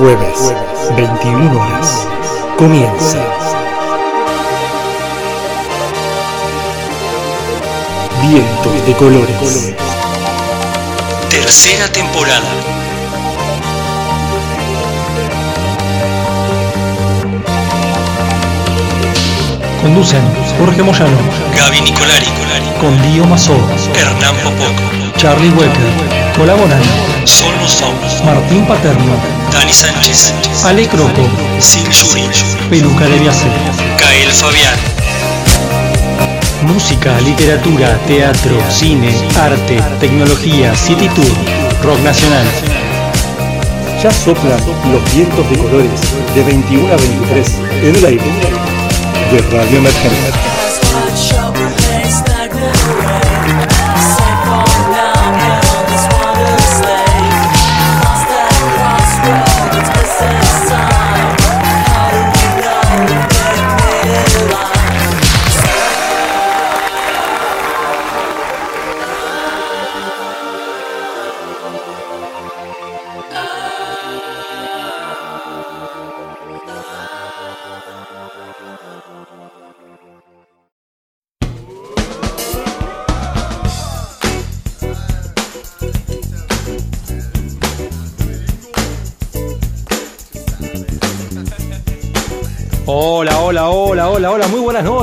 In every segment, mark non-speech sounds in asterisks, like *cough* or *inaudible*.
Jueves, 21 horas. Comienza. Vientos de colores. Tercera temporada. Conducen Jorge Moyano, Gaby Nicolari, con Dio Mazó, Hernán Popoco, Charlie Wecker, colaboran Sol Somos, Martín Paterno, Dani Sánchez, Ale Croco, Sil Yuri, Peluca de Viace. Kael Fabián, Música, literatura, teatro, cine, arte, tecnología, city tour, rock nacional. Ya soplan los vientos de colores de 21 a 23 en el aire de Radio Emergente.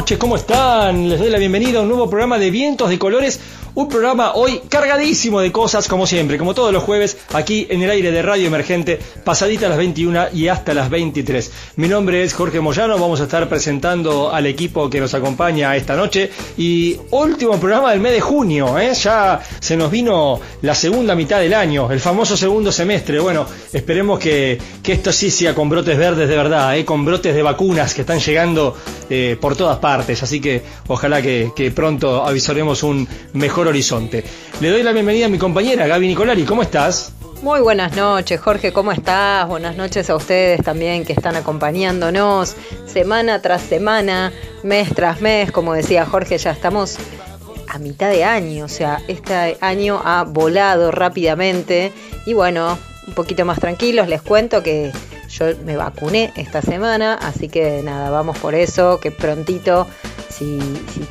Noches, ¿cómo están? Les doy la bienvenida a un nuevo programa de Vientos de Colores, un programa hoy cargadísimo de cosas, como siempre, como todos los jueves, aquí en el aire de Radio Emergente, pasadita las 21 y hasta las 23. Mi nombre es Jorge Moyano, vamos a estar presentando al equipo que nos acompaña esta noche y último programa del mes de junio, ¿eh? ya se nos vino la segunda mitad del año, el famoso segundo semestre. Bueno, esperemos que, que esto sí sea con brotes verdes de verdad, ¿eh? con brotes de vacunas que están llegando eh, por todas partes, así que ojalá que, que pronto avisaremos un mejor horizonte. Le doy la bienvenida a mi compañera Gaby Nicolari, ¿cómo estás? Muy buenas noches, Jorge, ¿cómo estás? Buenas noches a ustedes también que están acompañándonos semana tras semana, mes tras mes, como decía Jorge, ya estamos a mitad de año, o sea, este año ha volado rápidamente y bueno, un poquito más tranquilos, les cuento que yo me vacuné esta semana, así que nada, vamos por eso, que prontito, si,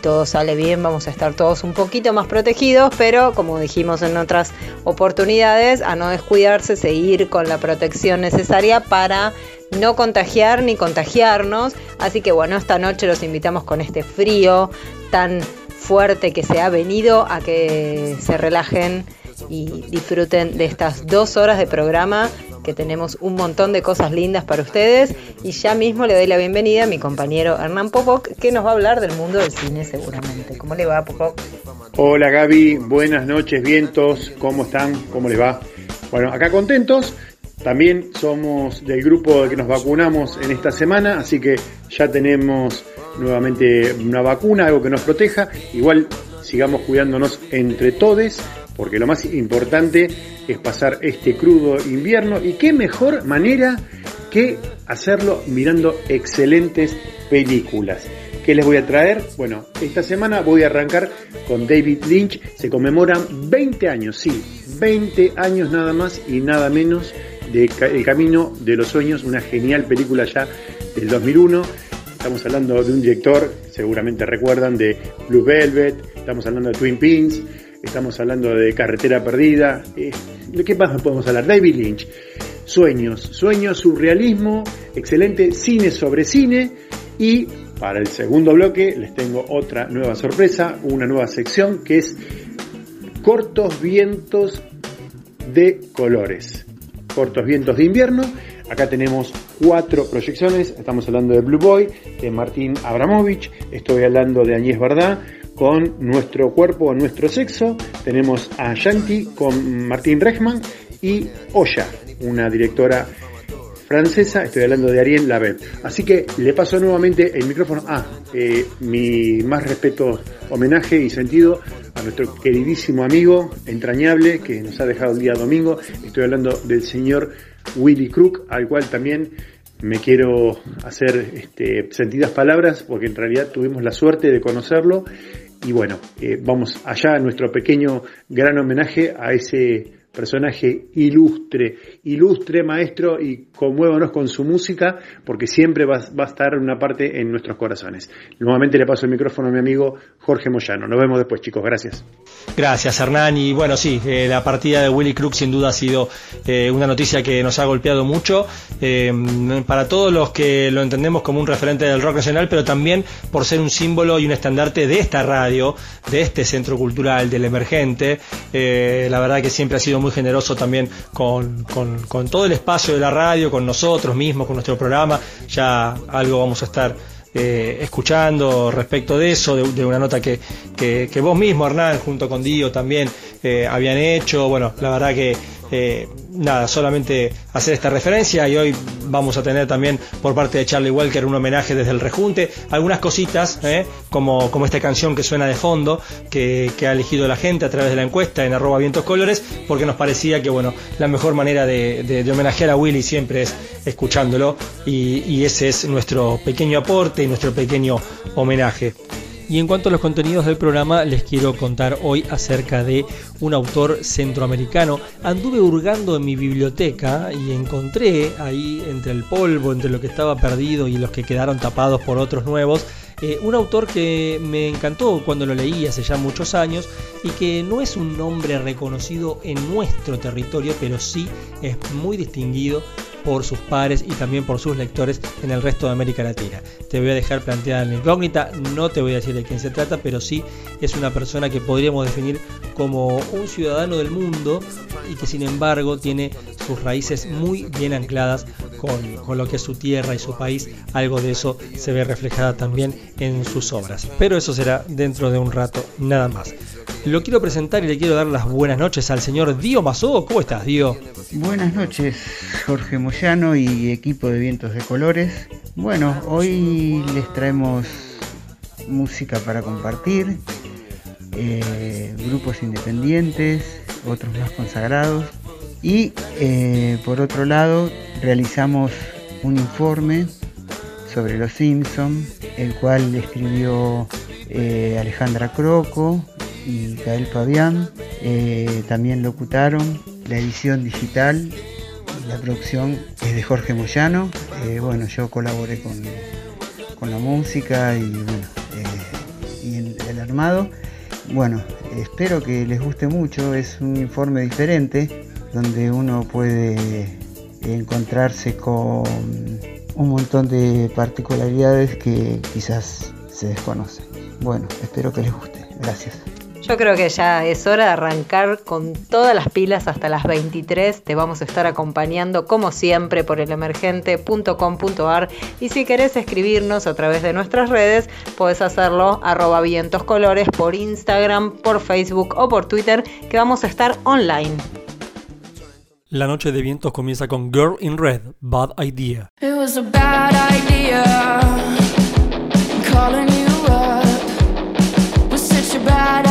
todo sale bien, vamos a estar todos un poquito más protegidos, pero como dijimos en otras oportunidades, a no descuidarse, seguir con la protección necesaria para no contagiar ni contagiarnos. Así que bueno, esta noche los invitamos con este frío tan fuerte que se ha venido a que se relajen y disfruten de estas dos horas de programa que tenemos un montón de cosas lindas para ustedes y ya mismo le doy la bienvenida a mi compañero Hernán Popoc que nos va a hablar del mundo del cine seguramente. ¿Cómo le va Popoc? Hola Gaby, buenas noches vientos, ¿cómo están? ¿Cómo les va? Bueno, acá contentos, también somos del grupo de que nos vacunamos en esta semana, así que ya tenemos nuevamente una vacuna, algo que nos proteja, igual sigamos cuidándonos entre todos porque lo más importante es pasar este crudo invierno y qué mejor manera que hacerlo mirando excelentes películas. ¿Qué les voy a traer? Bueno, esta semana voy a arrancar con David Lynch. Se conmemoran 20 años, sí, 20 años nada más y nada menos de El Camino de los Sueños, una genial película ya del 2001. Estamos hablando de un director, seguramente recuerdan, de Blue Velvet, estamos hablando de Twin Peaks, estamos hablando de Carretera Perdida. Eh, ¿De qué más podemos hablar? David Lynch. Sueños, sueños, surrealismo, excelente cine sobre cine y para el segundo bloque les tengo otra nueva sorpresa, una nueva sección que es cortos vientos de colores. Cortos vientos de invierno. Acá tenemos cuatro proyecciones. Estamos hablando de Blue Boy, de Martín Abramovich. Estoy hablando de Añez Verdad con Nuestro Cuerpo, Nuestro Sexo. Tenemos a Shanti con Martín Rechman y Oya, una directora francesa. Estoy hablando de Ariel Label. Así que le paso nuevamente el micrófono. Ah, eh, mi más respeto, homenaje y sentido a nuestro queridísimo amigo entrañable que nos ha dejado el día domingo. Estoy hablando del señor Willy Crook, al cual también me quiero hacer este, sentidas palabras porque en realidad tuvimos la suerte de conocerlo y bueno, eh, vamos allá a nuestro pequeño gran homenaje a ese personaje ilustre, ilustre maestro y conmuévanos con su música porque siempre va, va, a estar una parte en nuestros corazones. Nuevamente le paso el micrófono a mi amigo Jorge Moyano. Nos vemos después chicos, gracias. Gracias Hernán y bueno sí, eh, la partida de Willy Crook sin duda ha sido eh, una noticia que nos ha golpeado mucho eh, para todos los que lo entendemos como un referente del rock nacional pero también por ser un símbolo y un estandarte de esta radio, de este centro cultural, del emergente. la verdad que siempre ha sido muy generoso también con, con, todo el espacio de la radio, con nosotros mismos, con nuestro programa. Ya algo vamos a estar eh, escuchando respecto de eso, de, una nota que, que, que, vos mismo, Hernán, junto con Dio también eh, habían hecho. Bueno, la verdad que eh, nada, solamente hacer esta referencia y hoy vamos a tener también por parte de Charlie Walker un homenaje desde el rejunte, algunas cositas, eh, como, como esta canción que suena de fondo, que, ha elegido la gente a través de la encuesta en arroba vientos colores, porque nos parecía que bueno, la mejor manera de, homenajear a Willy siempre es escuchándolo y ese es nuestro pequeño aporte y nuestro pequeño homenaje. Y en cuanto a los contenidos del programa, les quiero contar hoy acerca de un autor centroamericano. Anduve hurgando en mi biblioteca y encontré ahí entre el polvo, entre lo que estaba perdido y los que quedaron tapados por otros nuevos, eh, un autor que me encantó cuando lo leí hace ya muchos años y que no es un nombre reconocido en nuestro territorio, pero sí es muy distinguido por sus pares y también por sus lectores en el resto de América Latina. Te voy a dejar planteada la incógnita, no te voy a decir de quién se trata, pero sí es una persona que podríamos definir como un ciudadano del mundo y que sin embargo tiene sus raíces muy bien ancladas con, con, lo que es su tierra y su país. Algo de eso se ve reflejada también en sus obras. Pero eso será dentro de un rato nada más. Lo quiero presentar y le quiero dar las buenas noches al señor Dio Mazó. ¿Cómo estás, Dio? Buenas noches, Jorge Moyano y equipo de Vientos de Colores. Bueno, hoy les traemos música para compartir, eh, grupos independientes, otros más consagrados. Y eh, por otro lado, realizamos un informe sobre los Simpson, el cual escribió eh, Alejandra Croco y Gael Fabián. Eh, también locutaron la edición digital, la producción es de Jorge Moyano. Eh, bueno, yo colaboré con, con, la música y, bueno, y el, el armado. Bueno, espero que les guste mucho, es un informe diferente donde uno puede encontrarse con un montón de particularidades que quizás se desconocen. Bueno, espero que les guste. Gracias. Yo creo que ya es hora de arrancar con todas las pilas hasta las 23. Te vamos a estar acompañando como siempre por elemergente.com.ar y si querés escribirnos a través de nuestras redes, puedes hacerlo arroba vientoscolores por Instagram, por Facebook o por Twitter, que vamos a estar online. La noche de vientos comienza con Girl in Red, Bad Idea. It was a bad idea. Calling you up was such a bad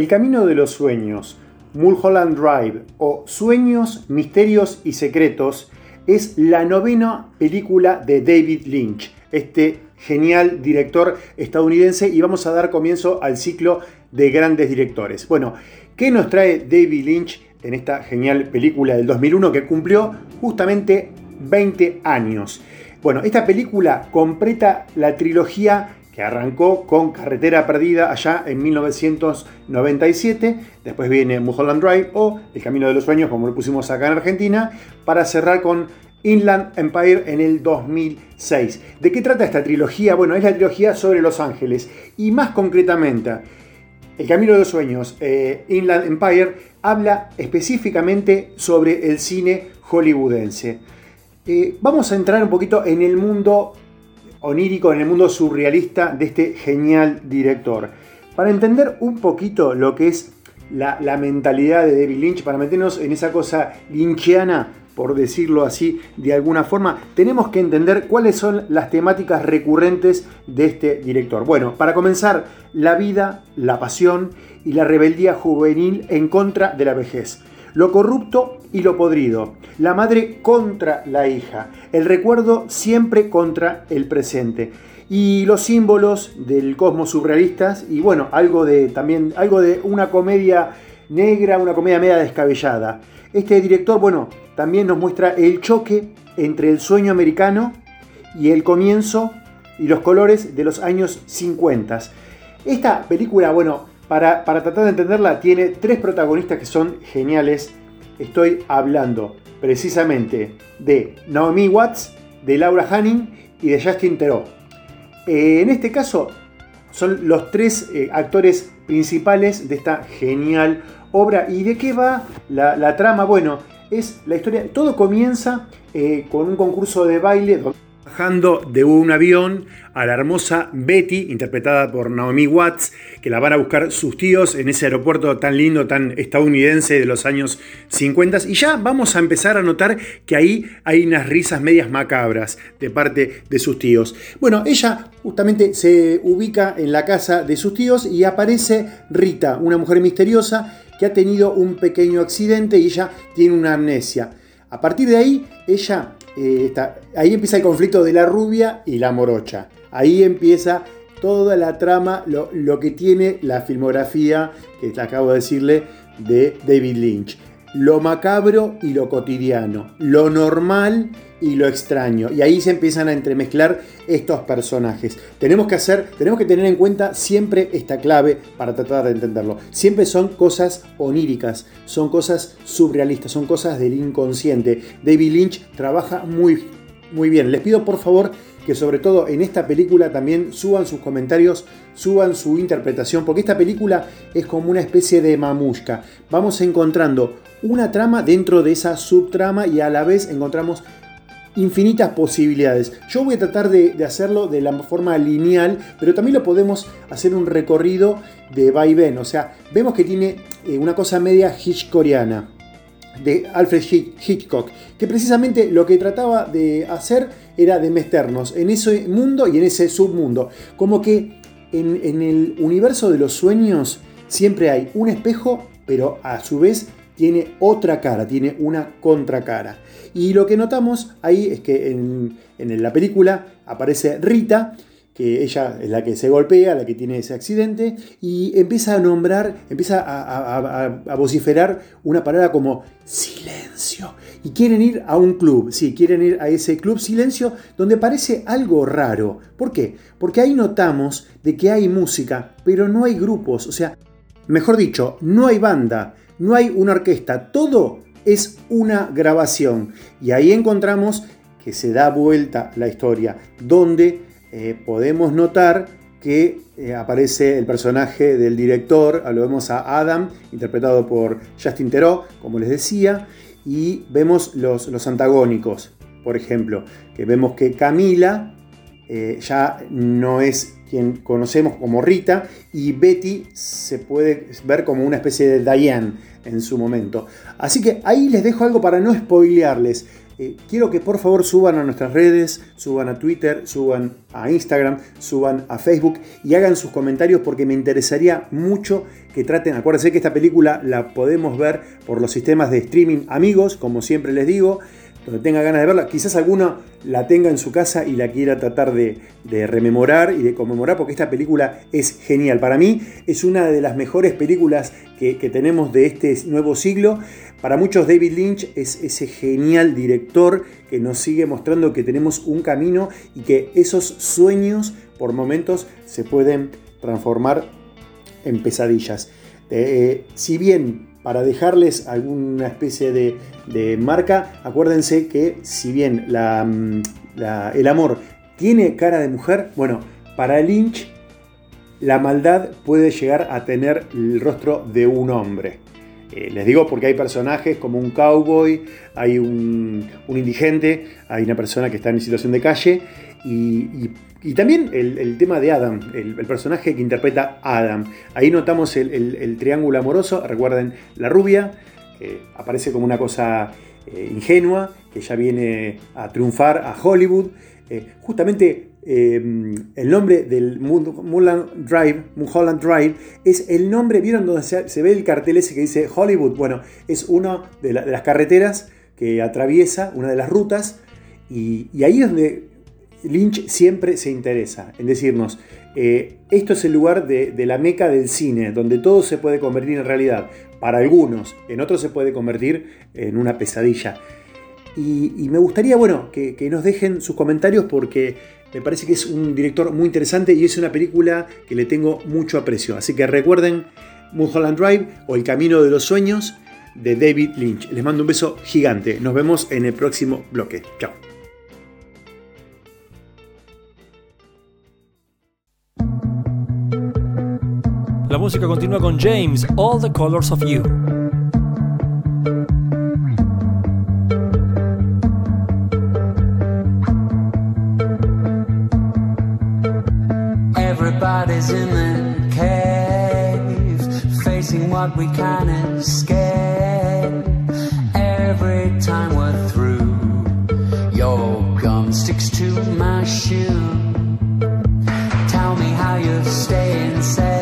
El Camino de los Sueños, Mulholland Drive o Sueños, Misterios y Secretos es la novena película de David Lynch, este genial director estadounidense y vamos a dar comienzo al ciclo de grandes directores. Bueno, ¿qué nos trae David Lynch en esta genial película del 2001 que cumplió justamente 20 años? Bueno, esta película completa la trilogía arrancó con Carretera Perdida allá en 1997, después viene Mulholland Drive o El Camino de los Sueños, como lo pusimos acá en Argentina, para cerrar con Inland Empire en el 2006. ¿De qué trata esta trilogía? Bueno, es la trilogía sobre Los Ángeles y más concretamente, El Camino de los Sueños, eh, Inland Empire, habla específicamente sobre el cine hollywoodense. Eh, vamos a entrar un poquito en el mundo onírico, en el mundo surrealista de este genial director. Para entender un poquito lo que es la, mentalidad de David Lynch, para meternos en esa cosa lynchiana, por decirlo así de alguna forma, tenemos que entender cuáles son las temáticas recurrentes de este director. Bueno, para comenzar, la vida, la pasión y la rebeldía juvenil en contra de la vejez lo corrupto y lo podrido, la madre contra la hija, el recuerdo siempre contra el presente y los símbolos del cosmos surrealistas y bueno, algo de también algo de una comedia negra, una comedia media descabellada. Este director, bueno, también nos muestra el choque entre el sueño americano y el comienzo y los colores de los años 50. Esta película, bueno, para, tratar de entenderla, tiene tres protagonistas que son geniales. Estoy hablando precisamente de Naomi Watts, de Laura Hanning y de Justin Theroux. Eh, en este caso, son los tres eh, actores principales de esta genial obra. ¿Y de qué va la, trama? Bueno, es la historia. Todo comienza eh, con un concurso de baile bajando de un avión a la hermosa Betty, interpretada por Naomi Watts, que la van a buscar sus tíos en ese aeropuerto tan lindo, tan estadounidense de los años 50. Y ya vamos a empezar a notar que ahí hay unas risas medias macabras de parte de sus tíos. Bueno, ella justamente se ubica en la casa de sus tíos y aparece Rita, una mujer misteriosa que ha tenido un pequeño accidente y ella tiene una amnesia. A partir de ahí, ella eh, ahí empieza el conflicto de la rubia y la morocha. Ahí empieza toda la trama, lo, lo que tiene la filmografía, que te acabo de decirle, de David Lynch. Lo macabro y lo cotidiano, lo normal y lo extraño. Y ahí se empiezan a entremezclar estos personajes. Tenemos que hacer, tenemos que tener en cuenta siempre esta clave para tratar de entenderlo. Siempre son cosas oníricas, son cosas surrealistas, son cosas del inconsciente. David Lynch trabaja muy, muy bien. Les pido por favor que sobre todo en esta película también suban sus comentarios, suban su interpretación, porque esta película es como una especie de mamushka. Vamos encontrando una trama dentro de esa subtrama y a la vez encontramos infinitas posibilidades. Yo voy a tratar de, hacerlo de la forma lineal, pero también lo podemos hacer un recorrido de vaivén. O sea, vemos que tiene eh, una cosa media hitchcockiana de Alfred Hitchcock, que precisamente lo que trataba de hacer era de meternos en ese mundo y en ese submundo. Como que en el universo de los sueños siempre hay un espejo, pero a su vez tiene otra cara, tiene una contracara. Y lo que notamos ahí es que en, la película aparece Rita que ella es la que se golpea, la que tiene ese accidente, y empieza a nombrar, empieza a- a vociferar una palabra como silencio. Y quieren ir a un club, sí, quieren ir a ese club silencio donde parece algo raro. ¿Por qué? Porque ahí notamos de que hay música, pero no hay grupos, o sea, mejor dicho, no hay banda, no hay una orquesta, todo es una grabación. Y ahí encontramos que se da vuelta la historia, donde eh, podemos notar que eh, aparece el personaje del director, lo vemos a Adam, interpretado por Justin Theroux, como les decía, y vemos los, los antagónicos, por ejemplo, que vemos que Camila eh, ya no es quien conocemos como Rita y Betty se puede ver como una especie de Diane en su momento. Así que ahí les dejo algo para no spoilearles. Eh, quiero que por favor suban a nuestras redes, suban a Twitter, suban a Instagram, suban a Facebook y hagan sus comentarios porque me interesaría mucho que traten, acuérdense que esta película la podemos ver por los sistemas de streaming amigos, como siempre les digo, donde tenga ganas de verla, quizás alguno la tenga en su casa y la quiera tratar de, rememorar y de conmemorar, porque esta película es genial. Para mí es una de las mejores películas que, que tenemos de este nuevo siglo. Para muchos David Lynch es ese genial director que nos sigue mostrando que tenemos un camino y que esos sueños por momentos se pueden transformar en pesadillas. Eh, si bien para dejarles alguna especie de, de marca, acuérdense que si bien mm, el amor tiene cara de mujer, bueno, para Lynch la maldad puede llegar a tener el rostro de un hombre. Eh, les digo porque hay personajes como un cowboy, hay un, un indigente, hay una persona que está en situación de calle y, también el, tema de Adam, el, personaje que interpreta Adam. Ahí notamos el, triángulo amoroso, recuerden la rubia, que aparece como una cosa eh, ingenua, que ya viene a triunfar a Hollywood. Eh, justamente eh, el nombre del Mul- Mulholland Drive, Mulholland Drive, es el nombre, ¿vieron donde se, ve el cartel ese que dice Hollywood? Bueno, es una de las carreteras que atraviesa, una de las rutas, y, y ahí es donde Lynch siempre se interesa, en decirnos, eh, esto es el lugar de, la meca del cine, donde todo se puede convertir en realidad. Para algunos, en otros se puede convertir en una pesadilla. Y, y me gustaría, bueno, que, que nos dejen sus comentarios porque me parece que es un director muy interesante y es una película que le tengo mucho aprecio. Así que recuerden Mulholland Drive o El Camino de los Sueños de David Lynch. Les mando un beso gigante. Nos vemos en el próximo bloque. Chao. La música continúa con James, All the Colors of You. Everybody's in the cave, facing what we can't escape. Every time we're through, your gum sticks to my shoe. Tell me how you're staying sane.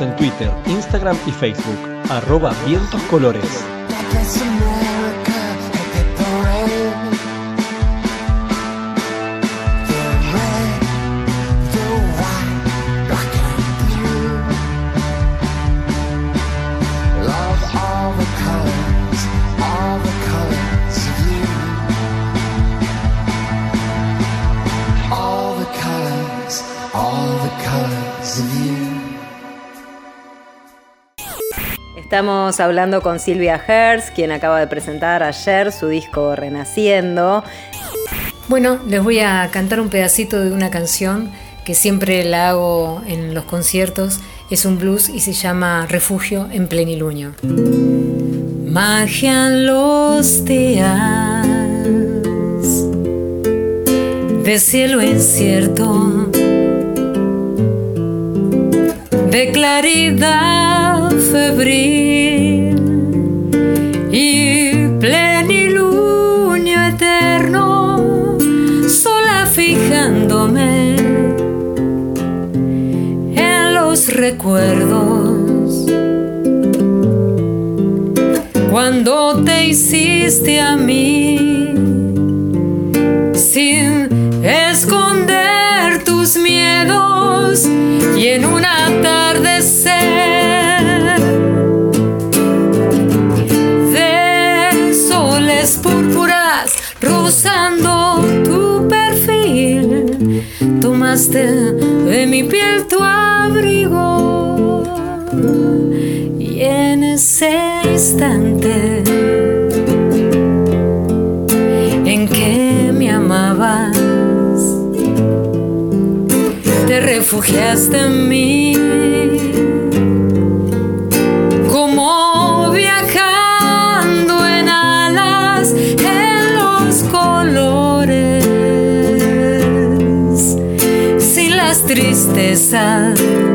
En Twitter, Instagram y Facebook, arroba Vientos Colores. Estamos hablando con Silvia Hertz, quien acaba de presentar ayer su disco Renaciendo. Bueno, les voy a cantar un pedacito de una canción que siempre la hago en los conciertos. Es un blues y se llama Refugio en Plenilunio. Magia los días de cielo incierto, de claridad febril y plenilunio eterno, sola fijándome en los recuerdos. Cuando te hiciste a mí, de mi piel tu abrigo. Y en ese instante en que me amabas te refugiaste en mí sin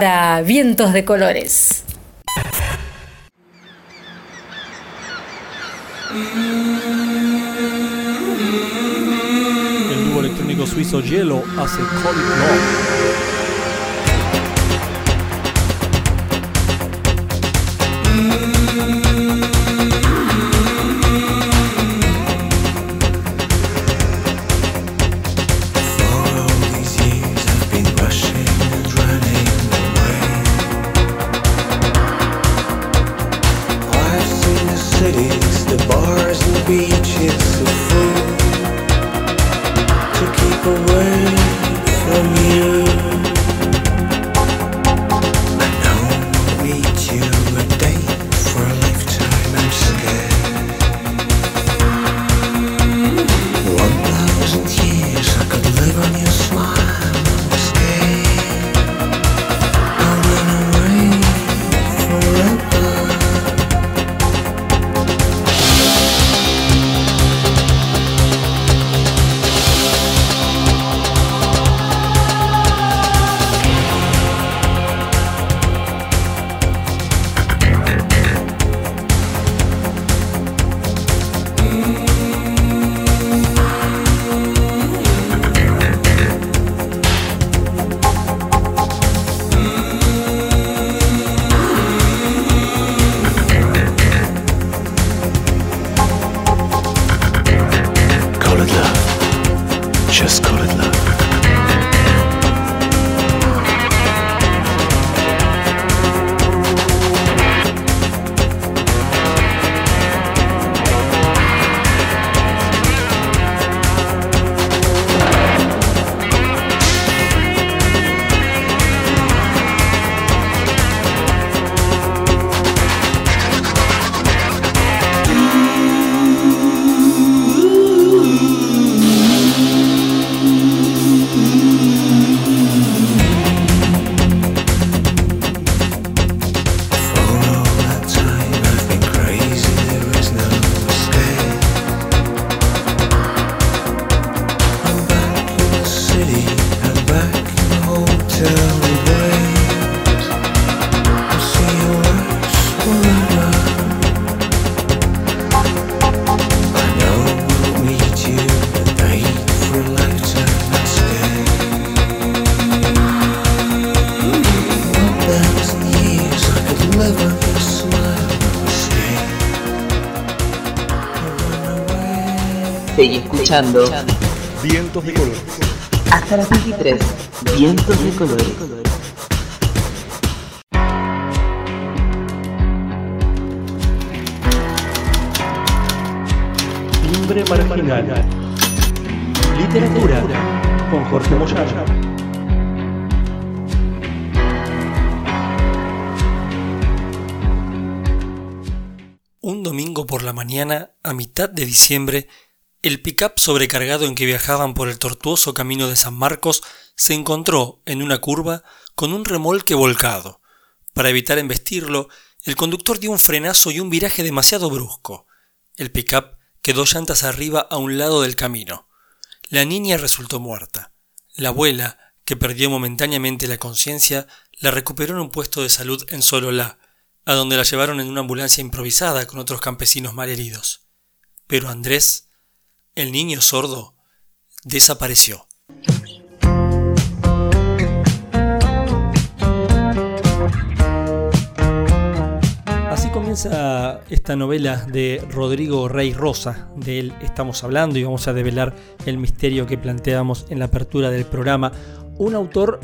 Para vientos de colores. El dúo electrónico suizo Hielo hace Call escuchando. Vientos de colores. Hasta las 23. Vientos de colores. Timbre marginal. Literatura con Jorge Moyano. Un domingo por la mañana, a mitad de diciembre, sobrecargado en que viajaban por el tortuoso camino de San Marcos se encontró en una curva con un remolque volcado. Para evitar embestirlo, el conductor dio un frenazo y un viraje demasiado brusco. El pick-up quedó llantas arriba a un lado del camino. La niña resultó muerta. La abuela, que perdió momentáneamente la conciencia, la recuperó en un puesto de salud en Sololá, a donde la llevaron en una ambulancia improvisada con otros campesinos malheridos. Pero Andrés, el niño sordo, desapareció. Así comienza esta novela de Rodrigo Rey Rosa, de él estamos hablando y vamos a develar el misterio que planteamos en la apertura del programa. Un autor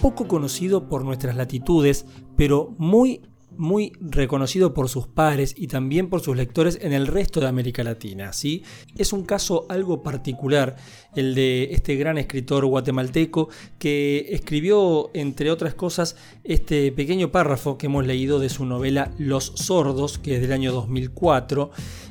poco conocido por nuestras latitudes, pero muy muy reconocido por sus pares y también por sus lectores en el resto de América Latina. ¿sí? Es un caso algo particular el de este gran escritor guatemalteco que escribió, entre otras cosas, este pequeño párrafo que hemos leído de su novela Los Sordos, que es del año 2004.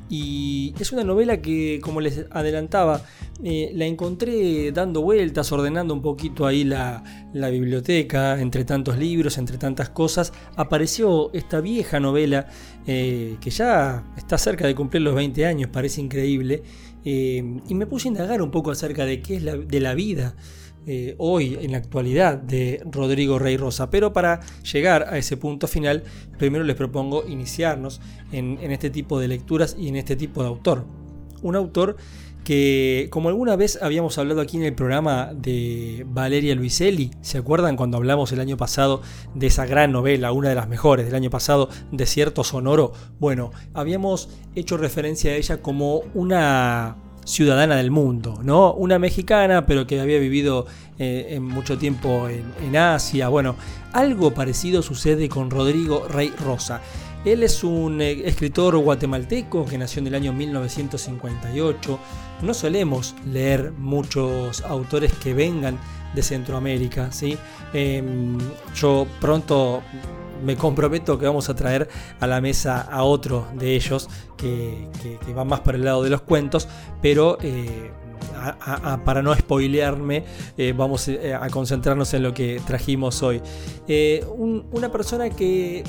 Y es una novela que, como les adelantaba, eh, la encontré dando vueltas, ordenando un poquito ahí la, la, biblioteca, entre tantos libros, entre tantas cosas. Apareció esta vieja novela eh, que ya está cerca de cumplir los 20 años, parece increíble. Eh, y me puse a indagar un poco acerca de qué es de la vida eh, hoy, en la actualidad, de Rodrigo Rey Rosa. Pero para llegar a ese punto final, primero les propongo iniciarnos en este tipo de lecturas y en este tipo de autor. Un autor que, como alguna vez habíamos hablado aquí en el programa de Valeria Luiselli, ¿se acuerdan cuando hablamos el año pasado de esa gran novela, una de las mejores del año pasado, Desierto Sonoro? Bueno, habíamos hecho referencia a ella como una ciudadana del mundo, ¿no? Una mexicana, pero que había vivido eh, en mucho tiempo en, en Asia. Bueno, algo parecido sucede con Rodrigo Rey Rosa. Él es un eh, escritor guatemalteco que nació en el año 1958. No solemos leer muchos autores que vengan de Centroamérica, ¿sí? Em, yo pronto me comprometo que vamos a traer a la mesa a otro de ellos que, va más por el lado de los cuentos, pero eh, para no spoilearme, eh, vamos a concentrarnos en lo que trajimos hoy. Un, una persona que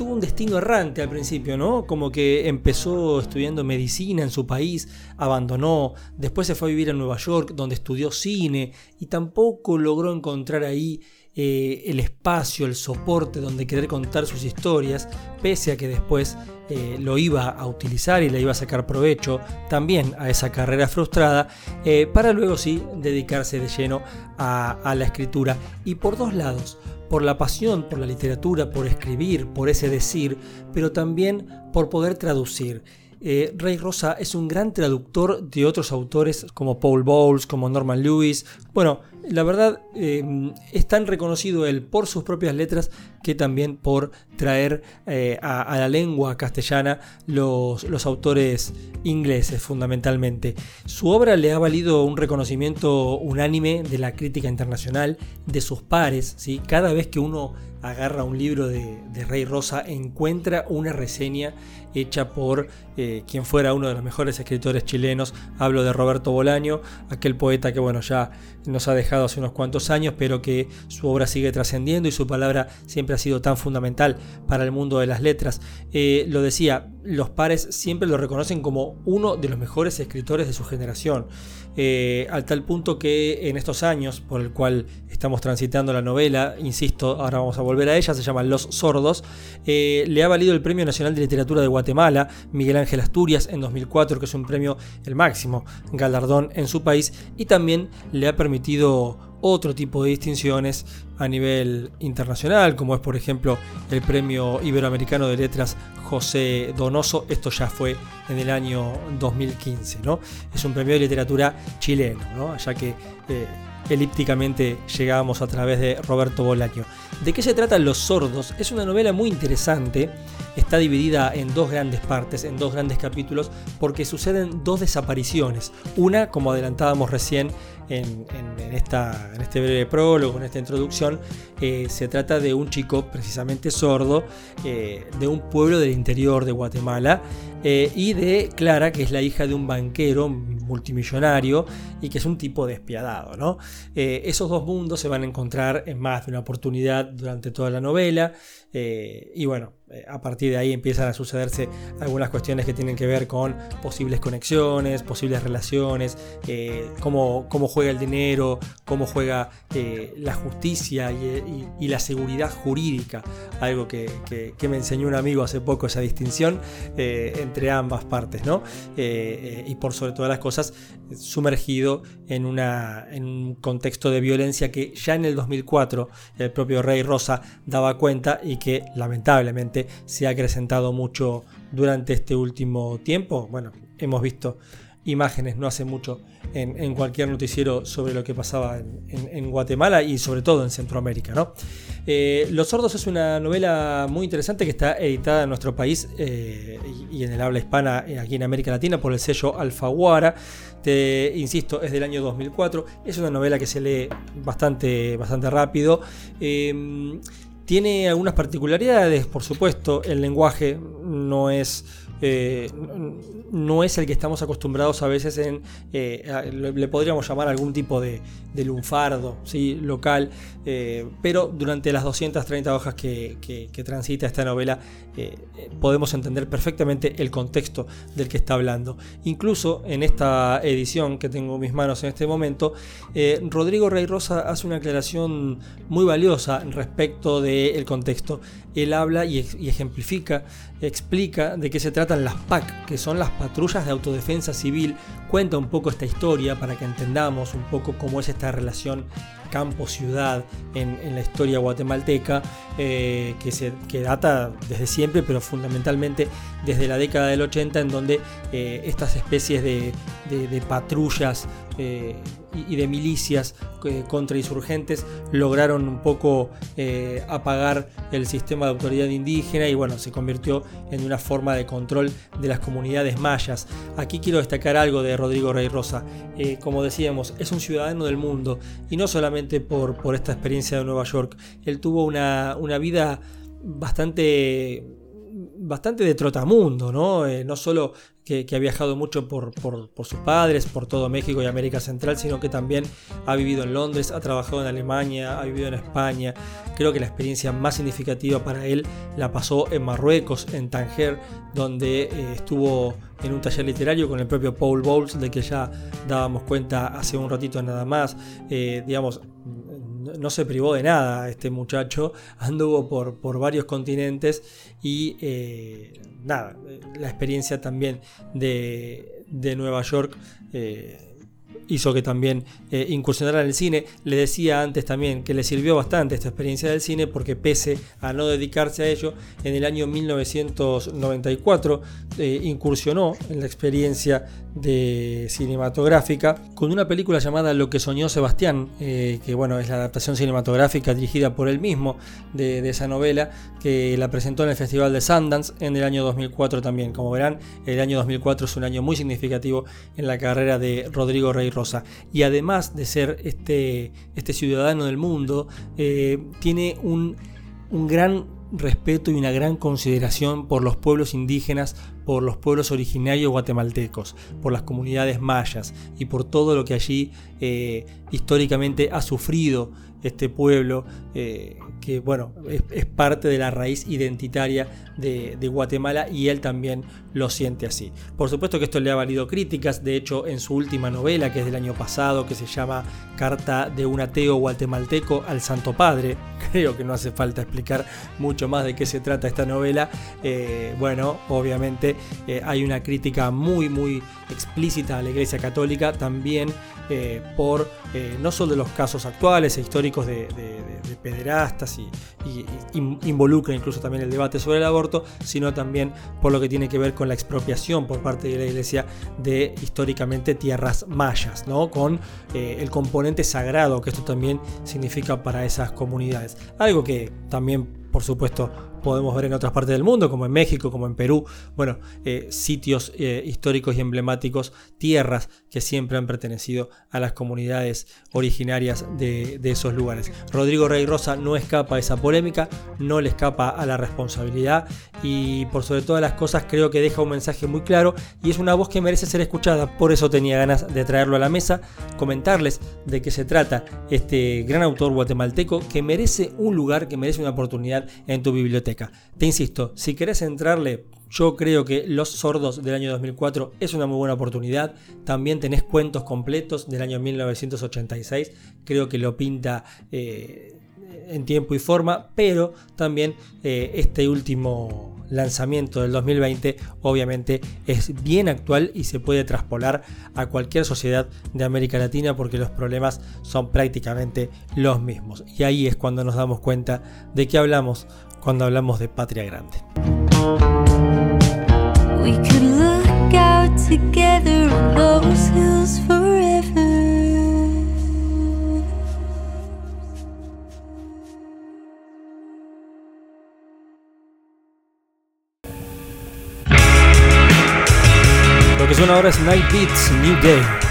tuvo un destino errante al principio, ¿no? Como que empezó estudiando medicina en su país, abandonó, después se fue a vivir a Nueva York, donde estudió cine, y tampoco logró encontrar ahí eh, el espacio, el soporte donde querer contar sus historias, pese a que después eh, lo iba a utilizar y le iba a sacar provecho también a esa carrera frustrada, eh, para luego sí dedicarse de lleno a, a la escritura. Y por dos lados, por la pasión por la literatura, por escribir, por ese decir, pero también por poder traducir. Eh, Rey Rosa es un gran traductor de otros autores como Paul Bowles, como Norman Lewis. Bueno, la verdad eh, es tan reconocido él por sus propias letras que también por traer eh, a, la lengua castellana los, los, autores ingleses fundamentalmente. Su obra le ha valido un reconocimiento unánime de la crítica internacional, de sus pares. ¿sí? Cada vez que uno agarra un libro de, de Rey Rosa encuentra una reseña hecha por eh, quien fuera uno de los mejores escritores chilenos. Hablo de Roberto Bolaño, aquel poeta que bueno ya nos ha dejado hace unos cuantos años, pero que su obra sigue trascendiendo y su palabra siempre ha sido tan fundamental para el mundo de las letras. Eh, lo decía, los pares siempre lo reconocen como uno de los mejores escritores de su generación. Eh, al tal punto que en estos años por el cual estamos transitando la novela, insisto, ahora vamos a volver a ella, se llama Los Sordos, eh, le ha valido el Premio Nacional de Literatura de Guatemala, Miguel Ángel Asturias en 2004, que es un premio el máximo galardón en su país, y también le ha permitido otro tipo de distinciones a nivel internacional, como es por ejemplo el Premio Iberoamericano de Letras José Donoso, esto ya fue en el año 2015, ¿no? Es un premio de literatura chileno, ¿no? ya que eh, elípticamente llegábamos a través de Roberto Bolaño. ¿De qué se tratan Los Sordos? Es una novela muy interesante, está dividida en dos grandes partes, en dos grandes capítulos, porque suceden dos desapariciones. Una, como adelantábamos recién en esta, en este breve prólogo, en esta introducción, eh, se trata de un chico precisamente sordo, eh, de un pueblo del interior de Guatemala, eh, y de Clara, que es la hija de un banquero multimillonario y que es un tipo despiadado. ¿no? Eh, esos dos mundos se van a encontrar en más de una oportunidad durante toda la novela, eh, y bueno, a partir de ahí empiezan a sucederse algunas cuestiones que tienen que ver con posibles conexiones, posibles relaciones, eh, cómo, cómo juega el dinero, cómo juega eh, la justicia y, la seguridad jurídica, algo que, que- me enseñó un amigo hace poco, esa distinción eh, entre ambas partes, ¿no? Eh, eh, y por sobre todas las cosas, sumergido en, una, en un contexto de violencia que ya en el 2004 el propio Rey Rosa daba cuenta y que lamentablemente se ha acrecentado mucho durante este último tiempo. Bueno, hemos visto imágenes no hace mucho en, cualquier noticiero sobre lo que pasaba en, Guatemala y sobre todo en Centroamérica. ¿no? Eh, Los Sordos es una novela muy interesante que está editada en nuestro país eh, y, en el habla hispana eh, aquí en América Latina por el sello Alfaguara. Te insisto, es del año 2004. Es una novela que se lee bastante, bastante rápido. Eh, tiene algunas particularidades, por supuesto. El lenguaje no es. Eh, no es el que estamos acostumbrados a veces en. eh, le, podríamos llamar algún tipo de, de lunfardo ¿sí? local. eh, pero durante las 230 hojas que, que- transita esta novela, podemos entender perfectamente el contexto del que está hablando. Incluso en esta edición que tengo en mis manos en este momento, Rodrigo Rey Rosa hace una aclaración muy valiosa respecto del contexto. Él habla y, ejemplifica, explica de qué se tratan las PAC, que son las patrullas de autodefensa civil. Cuenta un poco esta historia para que entendamos un poco cómo es esta relación campo-ciudad en, la historia guatemalteca, eh, que, se, que data desde siempre, pero fundamentalmente desde la década del 80, en donde eh, estas especies de, de- de patrullas eh, y, de milicias eh, contra insurgentes lograron un poco eh, apagar el sistema de autoridad indígena y bueno, se convirtió en una forma de control de las comunidades mayas. Aquí quiero destacar algo de Rodrigo Rey Rosa. Eh, como decíamos, es un ciudadano del mundo y no solamente por, por esta experiencia de Nueva York. Él tuvo una, una vida bastante bastante de trotamundo, ¿no? Eh, no solo que, ha viajado mucho por, por- por sus padres, por todo México y América Central, sino que también ha vivido en Londres, ha trabajado en Alemania, ha vivido en España. Creo que la experiencia más significativa para él la pasó en Marruecos, en Tanger, donde eh, estuvo en un taller literario con el propio Paul Bowles, de que ya dábamos cuenta hace un ratito nada más. Eh, digamos, no- se privó de nada este muchacho, *laughs* anduvo por, por varios continentes y eh, nada, eh, la experiencia también de, de Nueva York eh, hizo que también eh, incursionara en el cine. Le decía antes también que le sirvió bastante esta experiencia del cine porque pese a no dedicarse a ello, en el año 1994 eh, incursionó en la experiencia de cinematográfica con una película llamada Lo que soñó Sebastián, eh, que bueno, es la adaptación cinematográfica dirigida por él mismo de, de esa novela, que la presentó en el Festival de Sundance en el año 2004 también. Como verán, el año 2004 es un año muy significativo en la carrera de Rodrigo Rey Y además de ser este, este ciudadano del mundo, eh, tiene un, un gran respeto y una gran consideración por los pueblos indígenas, por los pueblos originarios guatemaltecos, por las comunidades mayas y por todo lo que allí eh, históricamente ha sufrido este pueblo, eh, que bueno, es, parte de la raíz identitaria de, Guatemala y él también lo siente así. Por supuesto que esto le ha valido críticas, de hecho en su última novela, que es del año pasado, que se llama Carta de un ateo guatemalteco al Santo Padre, *laughs* creo que no hace falta explicar mucho más de qué se trata esta novela, eh, bueno, obviamente eh, hay una crítica muy, muy explícita a la Iglesia Católica, también eh, por no solo de los casos actuales e históricos de, de- de- de y, y- y in- involucra incluso también el debate sobre el aborto, sino también por lo que tiene que ver con la expropiación por parte de la Iglesia de históricamente tierras mayas, ¿no? con eh, el componente sagrado que esto también significa para esas comunidades. Algo que también, por supuesto, podemos ver en otras partes del mundo, como en México, como en Perú, bueno, eh, sitios eh, históricos y emblemáticos, tierras que siempre han pertenecido a las comunidades originarias de, de esos lugares. Rodrigo Rey Rosa no escapa a esa polémica, no le escapa a la responsabilidad y por sobre todas las cosas creo que deja un mensaje muy claro y es una voz que merece ser escuchada, por eso tenía ganas de traerlo a la mesa, comentarles de qué se trata este gran autor guatemalteco que merece un lugar, que merece una oportunidad en tu biblioteca. Te insisto, si querés entrarle, yo creo que Los Sordos del año 2004 es una muy buena oportunidad. También tenés cuentos completos del año 1986. Creo que lo pinta eh, en tiempo y forma. Pero también eh, este último lanzamiento del 2020 obviamente es bien actual y se puede traspolar a cualquier sociedad de América Latina porque los problemas son prácticamente los mismos. Y ahí es cuando nos damos cuenta de qué hablamos cuando hablamos de patria grande. We could look out together on those hills forever. Lo que suena ahora es Night Beats New Day.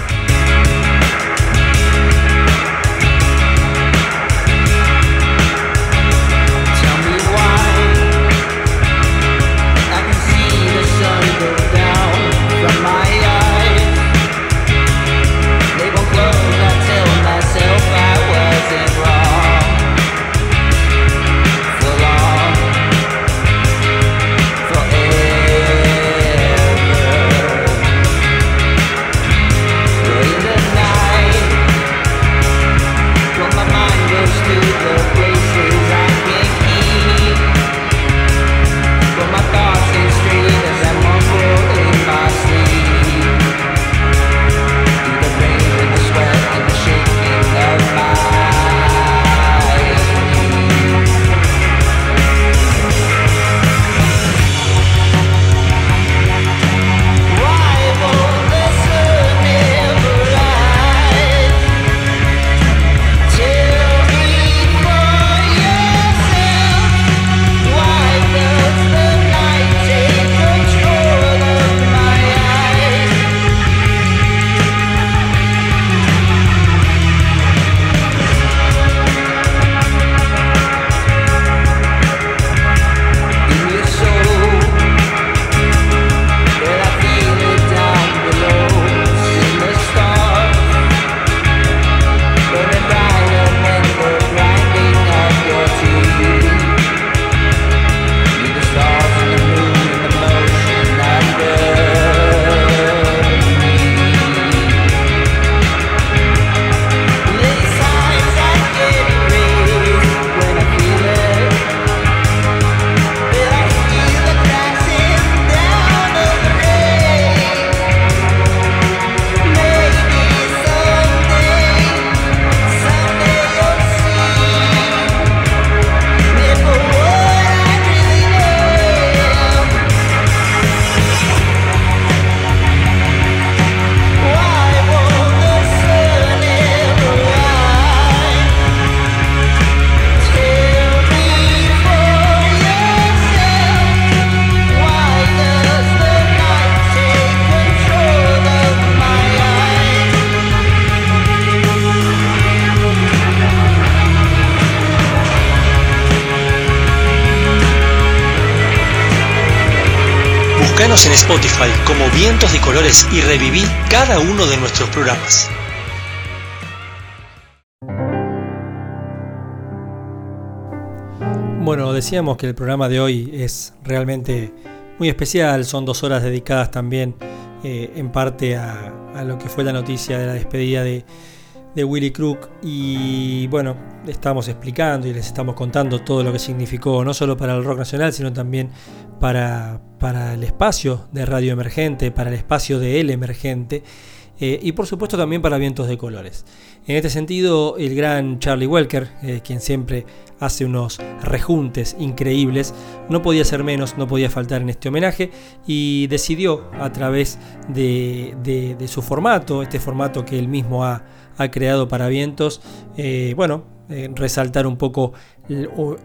Colores y reviví cada uno de nuestros programas. Bueno, decíamos que el programa de hoy es realmente muy especial, son dos horas dedicadas también eh, en parte a, a lo que fue la noticia de la despedida de, de Willy Crook y bueno, estamos explicando y les estamos contando todo lo que significó, no solo para el rock nacional, sino también para, para el espacio de Radio Emergente, para el espacio de El Emergente eh, y por supuesto también para Vientos de Colores. En este sentido, el gran Charlie Welker, eh, quien siempre hace unos rejuntes increíbles, no podía ser menos, no podía faltar en este homenaje y decidió a través de, de- su formato, este formato que él mismo ha, ha creado para Vientos, eh, bueno, resaltar un poco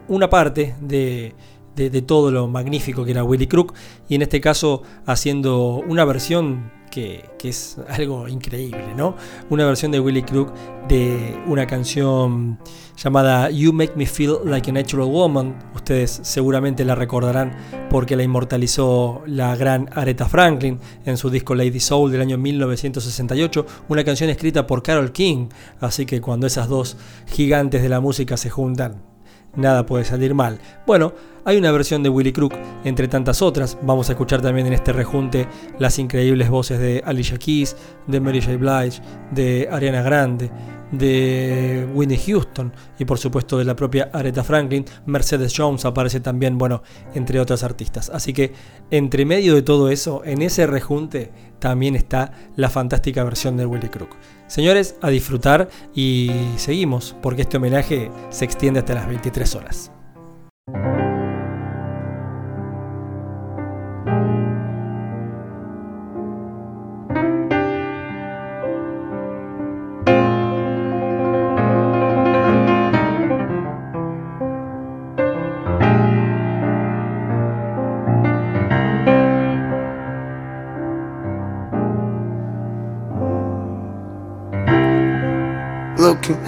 una parte de, de- todo lo magnífico que era Willy Crook y en este caso haciendo una versión que, que es algo increíble, ¿no? Una versión de Willy Crook de una canción llamada You Make Me Feel Like a Natural Woman. Ustedes seguramente la recordarán porque la inmortalizó la gran Aretha Franklin en su disco Lady Soul del año 1968, una canción escrita por Carol King. Así que cuando esas dos gigantes de la música se juntan, nada puede salir mal. Bueno, hay una versión de Willy Crook entre tantas otras. Vamos a escuchar también en este rejunte las increíbles voces de Alicia Keys, de Mary J. Blige, de Ariana Grande, de Whitney Houston y por supuesto de la propia Aretha Franklin. Mercedes Jones aparece también, bueno, entre otras artistas. Así que entre medio de todo eso, en ese rejunte también está la fantástica versión de Willy Crook. Señores, a disfrutar y seguimos porque este homenaje se extiende hasta las 23 horas.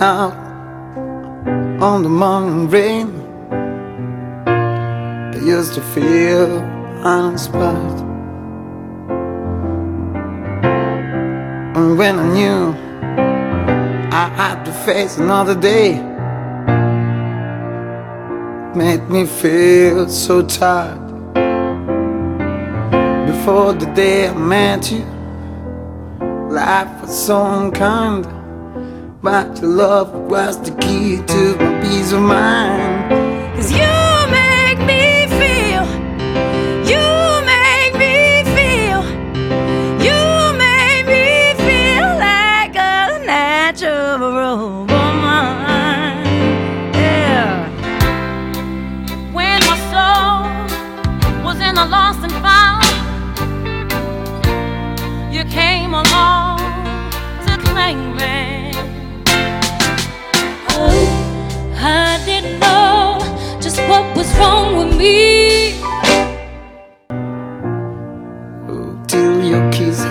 Out on the morning rain. I used to feel uninspired. And when I knew I had to face another day, made me feel so tired. Before the day I met you, life was so unkind. But your love was the key to my peace of mind.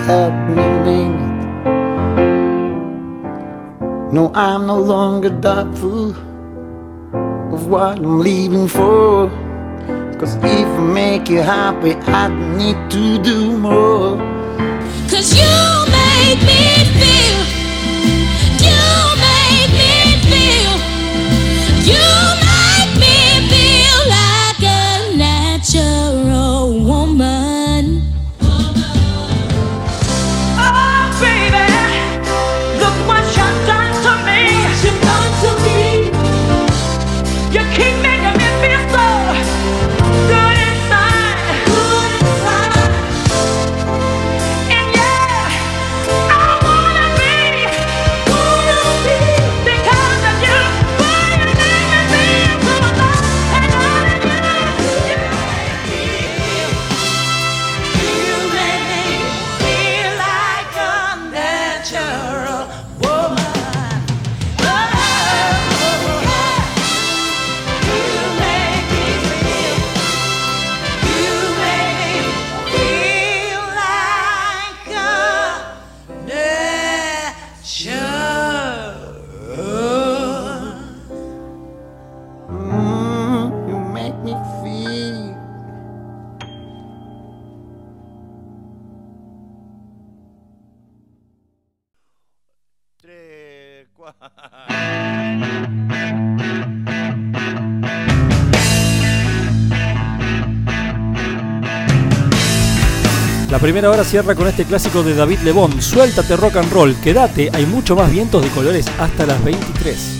Named. No, I'm no longer doubtful of what I'm leaving for. Cause if I make you happy, I need to do more. Cause you make me feel, primera hora cierra con este clásico de David Lebón, Suéltate rock and roll, quédate, hay mucho más vientos de colores hasta las 23.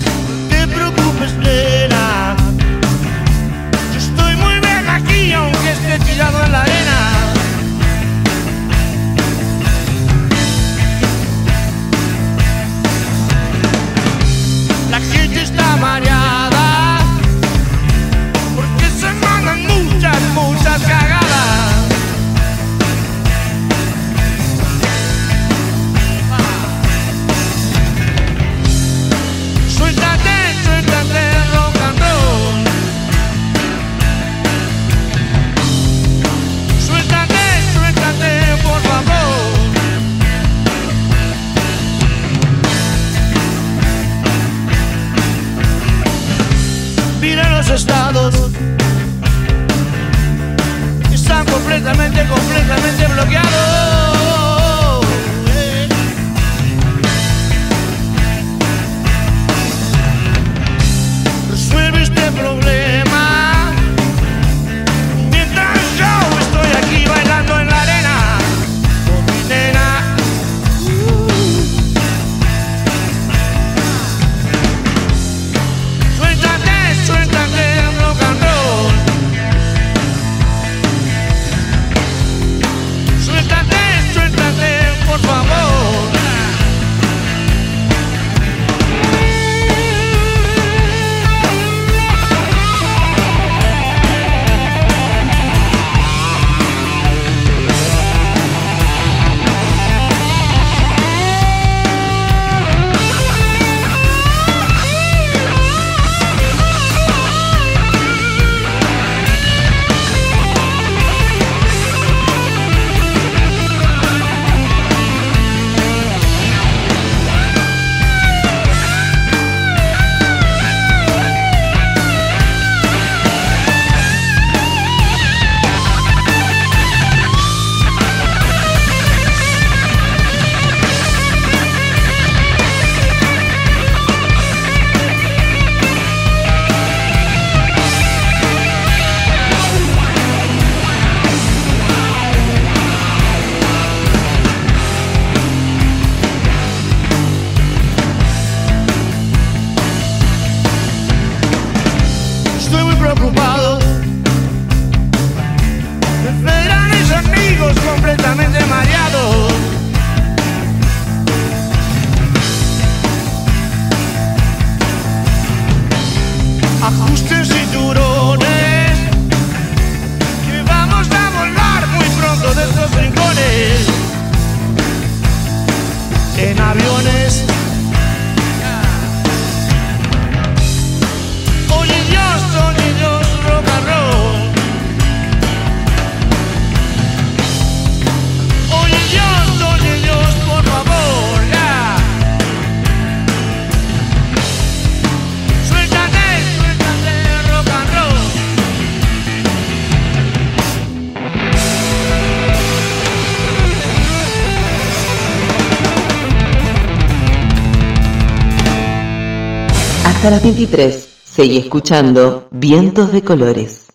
Hasta las 23. Seguí escuchando Vientos de Colores.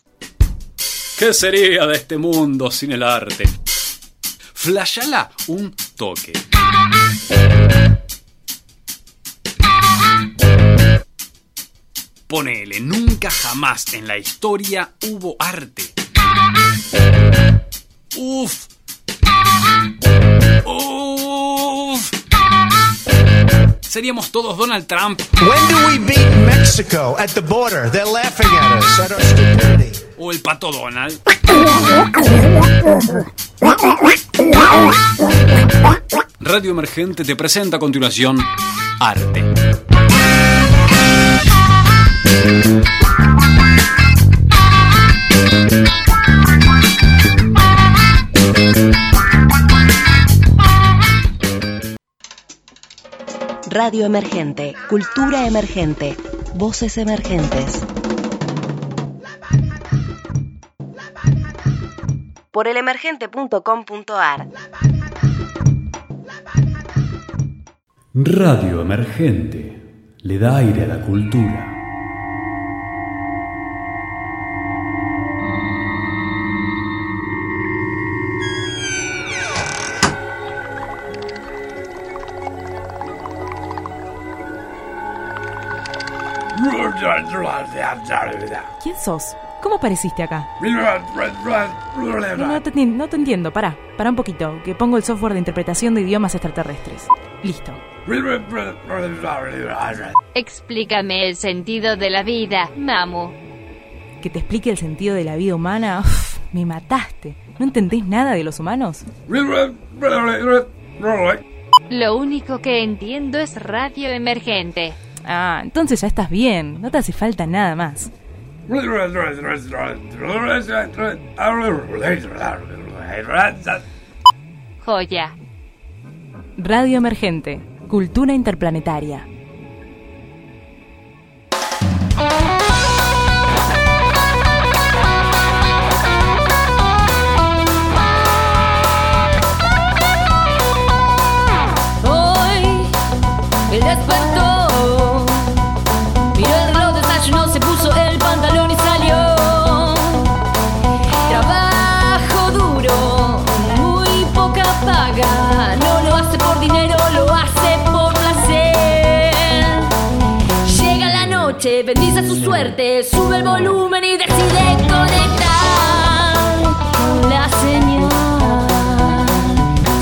¿Qué sería de este mundo sin el arte? Flashala un toque. Ponele, nunca jamás en la historia hubo arte. Uf. Uf. Seríamos todos Donald Trump. When do we beat Mexico at the border? They're laughing at us at our stupidity. O el pato Donald. Radio Emergente te presenta a continuación Arte. Radio Emergente, Cultura Emergente, Voces Emergentes. Por elemergente.com.ar. Radio Emergente le da aire a la cultura. ¿Quién sos? ¿Cómo apareciste acá? No, te entiendo, pará, pará un poquito, que pongo el software de interpretación de idiomas extraterrestres. Listo. Explícame el sentido de la vida, Mamu. Que te explique el sentido de la vida humana. Uf, me mataste. ¿No entendés nada de los humanos? Lo único que entiendo es radio emergente. Ah, entonces ya estás bien. No te hace falta nada más. Joya. Radio Emergente. Cultura Interplanetaria. Suerte, sube el volumen y decide conectar con la señal.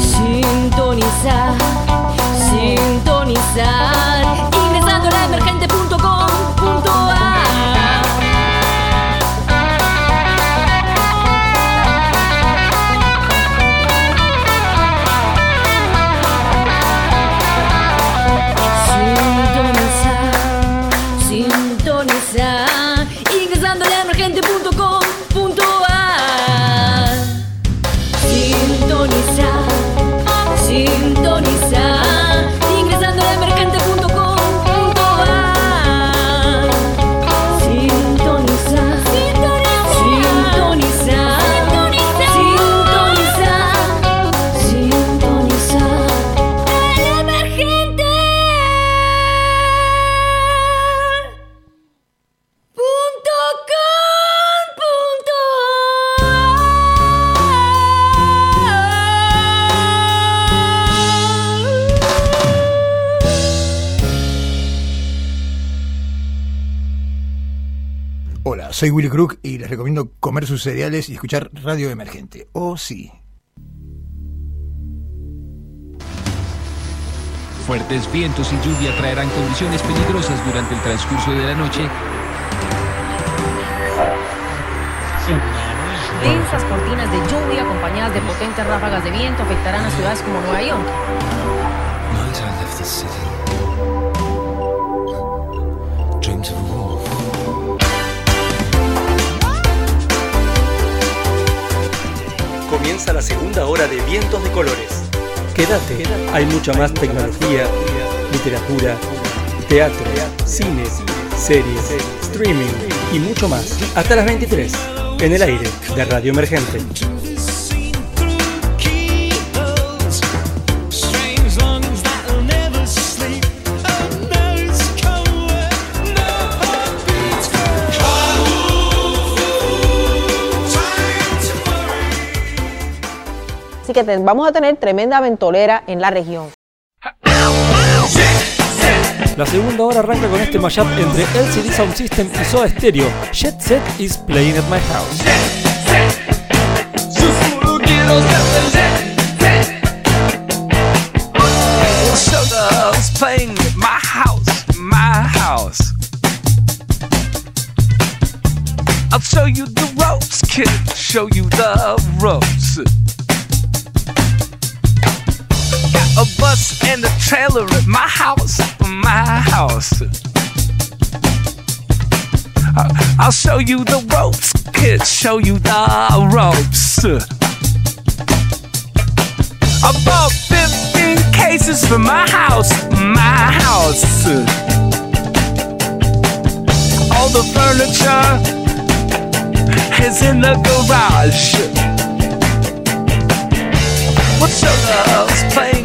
Sintonizar, sintonizar, ingresando a emergente.com.ar. soy Willy Crook y les recomiendo comer sus cereales y escuchar Radio Emergente. Oh, sí. Fuertes vientos y lluvia traerán condiciones peligrosas durante el transcurso de la noche. Densas cortinas de lluvia acompañadas de potentes ráfagas de viento afectarán a ciudades como Nueva York. Night I left the city. Dreamed of Comienza la segunda hora de Vientos de Colores. Quédate, hay mucha más tecnología, literatura, teatro, cine, series, streaming y mucho más. Hasta las 23, en el aire de Radio Emergente. Así que te- vamos a tener tremenda ventolera en la región. La segunda hora arranca con este mashup entre LCD Sound System y Soda Stereo. Jet Set is playing at my house. Sugar's playing at my house, my house. I'll show you the ropes, kid. Show you the ropes. A bus and a trailer at my house, my house. I'll show you the ropes, kid. Show you the ropes. I bought 15 cases for my house, my house. All the furniture is in the garage. What sugar's playing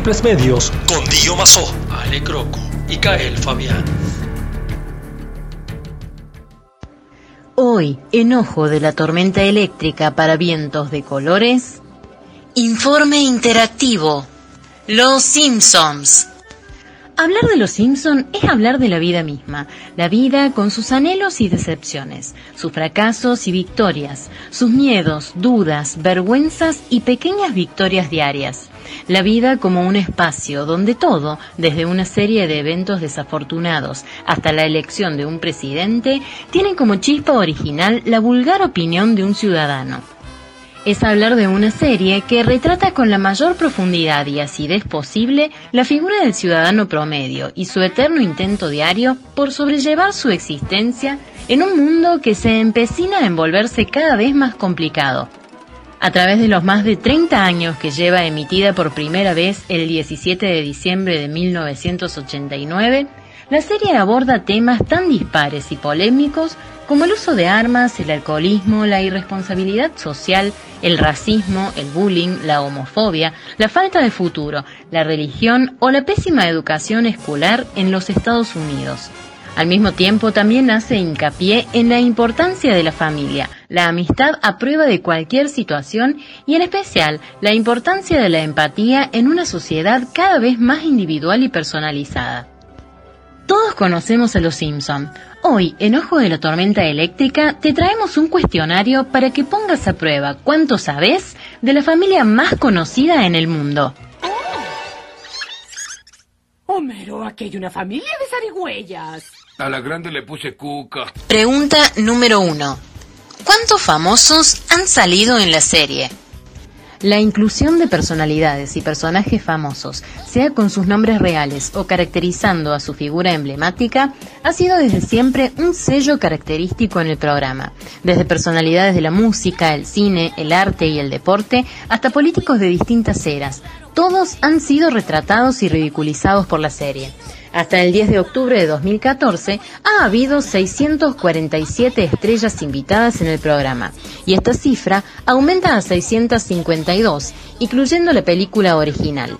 múltiples medios. Con Dio Mazó, Ale Croco y Kael Fabián. Hoy, en Ojo de la Tormenta Eléctrica para Vientos de Colores, Informe Interactivo. Los Simpsons. Hablar de los Simpsons es hablar de la vida misma, la vida con sus anhelos y decepciones, sus fracasos y victorias, sus miedos, dudas, vergüenzas y pequeñas victorias diarias. La vida como un espacio donde todo, desde una serie de eventos desafortunados hasta la elección de un presidente, tiene como chispa original la vulgar opinión de un ciudadano es hablar de una serie que retrata con la mayor profundidad y acidez posible la figura del ciudadano promedio y su eterno intento diario por sobrellevar su existencia en un mundo que se empecina a envolverse cada vez más complicado. A través de los más de 30 años que lleva emitida por primera vez el 17 de diciembre de 1989, la serie aborda temas tan dispares y polémicos como el uso de armas, el alcoholismo, la irresponsabilidad social, el racismo, el bullying, la homofobia, la falta de futuro, la religión o la pésima educación escolar en los Estados Unidos. Al mismo tiempo también hace hincapié en la importancia de la familia, la amistad a prueba de cualquier situación y en especial la importancia de la empatía en una sociedad cada vez más individual y personalizada. Todos conocemos a los Simpson. Hoy, en Ojo de la Tormenta Eléctrica, te traemos un cuestionario para que pongas a prueba cuánto sabes de la familia más conocida en el mundo. Homero, aquí hay una familia de zarigüeyas. A la grande le puse cuca. Pregunta número uno. ¿Cuántos famosos han salido en la serie? La inclusión de personalidades y personajes famosos, sea con sus nombres reales o caracterizando a su figura emblemática, ha sido desde siempre un sello característico en el programa. Desde personalidades de la música, el cine, el arte y el deporte, hasta políticos de distintas eras, todos han sido retratados y ridiculizados por la serie. Hasta el 10 de octubre de 2014 ha habido 647 estrellas invitadas en el programa y esta cifra aumenta a 652, incluyendo la película original.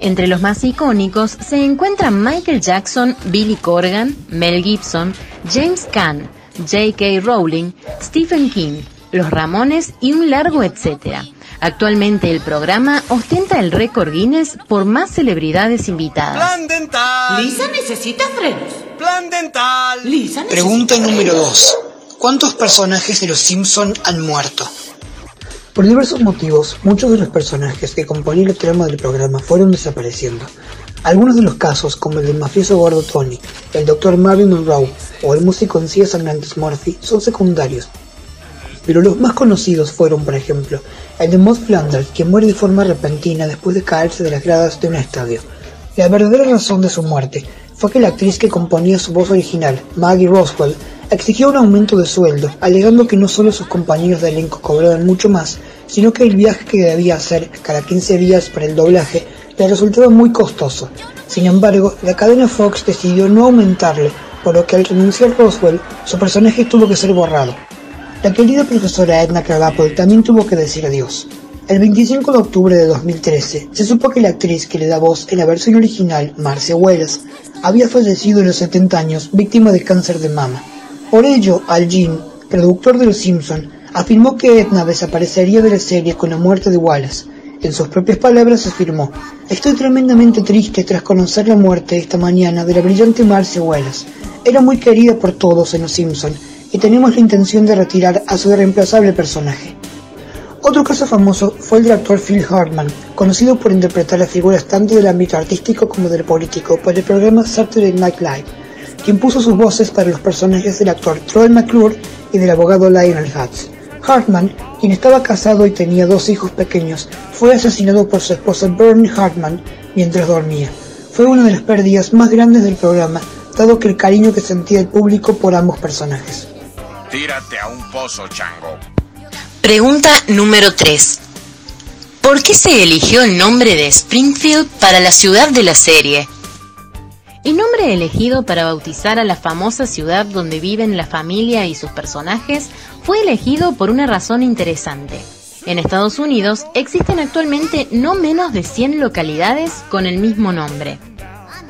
Entre los más icónicos se encuentran Michael Jackson, Billy Corgan, Mel Gibson, James Caan, J.K. Rowling, Stephen King, Los Ramones y un largo etcétera. Actualmente el programa ostenta el récord Guinness por más celebridades invitadas. Plan dental. Lisa necesita frenos. Plan dental. Lisa necesita Pregunta número frenos. 2. ¿Cuántos personajes de Los Simpson han muerto? Por diversos motivos, muchos de los personajes que componían el trama del programa fueron desapareciendo. Algunos de los casos, como el del mafioso gordo Tony, el Dr. Marvin Monroe o el músico en silla Sangrantes Murphy, son secundarios. Pero los más conocidos fueron, por ejemplo, el de Maud Flanders, quien muere de forma repentina después de caerse de las gradas de un estadio. La verdadera razón de su muerte fue que la actriz que componía su voz original, Maggie Roswell, exigió un aumento de sueldo, alegando que no solo sus compañeros de elenco cobraban mucho más, sino que el viaje que debía hacer cada 15 días para el doblaje le resultaba muy costoso. Sin embargo, la cadena Fox decidió no aumentarle, por lo que al renunciar Roswell, su personaje tuvo que ser borrado. La querida profesora Edna Krabappel también tuvo que decir adiós. El 25 de octubre de 2013 se supo que la actriz que le da voz en la versión original, Marcia Wells, había fallecido a los 70 años víctima de cáncer de mama. Por ello, Al Jean, productor de Los Simpson, afirmó que Edna desaparecería de la serie con la muerte de Wallace. En sus propias palabras afirmó, Estoy tremendamente triste tras conocer la muerte esta mañana de la brillante Marcia Wallace. Era muy querida por todos en Los Simpson y tenemos la intención de retirar a su irreemplazable personaje. Otro caso famoso fue el del actor Phil Hartman, conocido por interpretar las figuras tanto del ámbito artístico como del político para el programa Saturday Night Live, quien puso sus voces para los personajes del actor Troy McClure y del abogado Lionel Hutz. Hartman, quien estaba casado y tenía dos hijos pequeños, fue asesinado por su esposa Bernie Hartman mientras dormía. Fue una de las pérdidas más grandes del programa, dado que el cariño que sentía el público por ambos personajes. Tírate a un pozo, chango. Pregunta número 3. ¿Por qué se eligió el nombre de Springfield para la ciudad de la serie? El nombre elegido para bautizar a la famosa ciudad donde viven la familia y sus personajes fue elegido por una razón interesante. En Estados Unidos existen actualmente no menos de 100 localidades con el mismo nombre.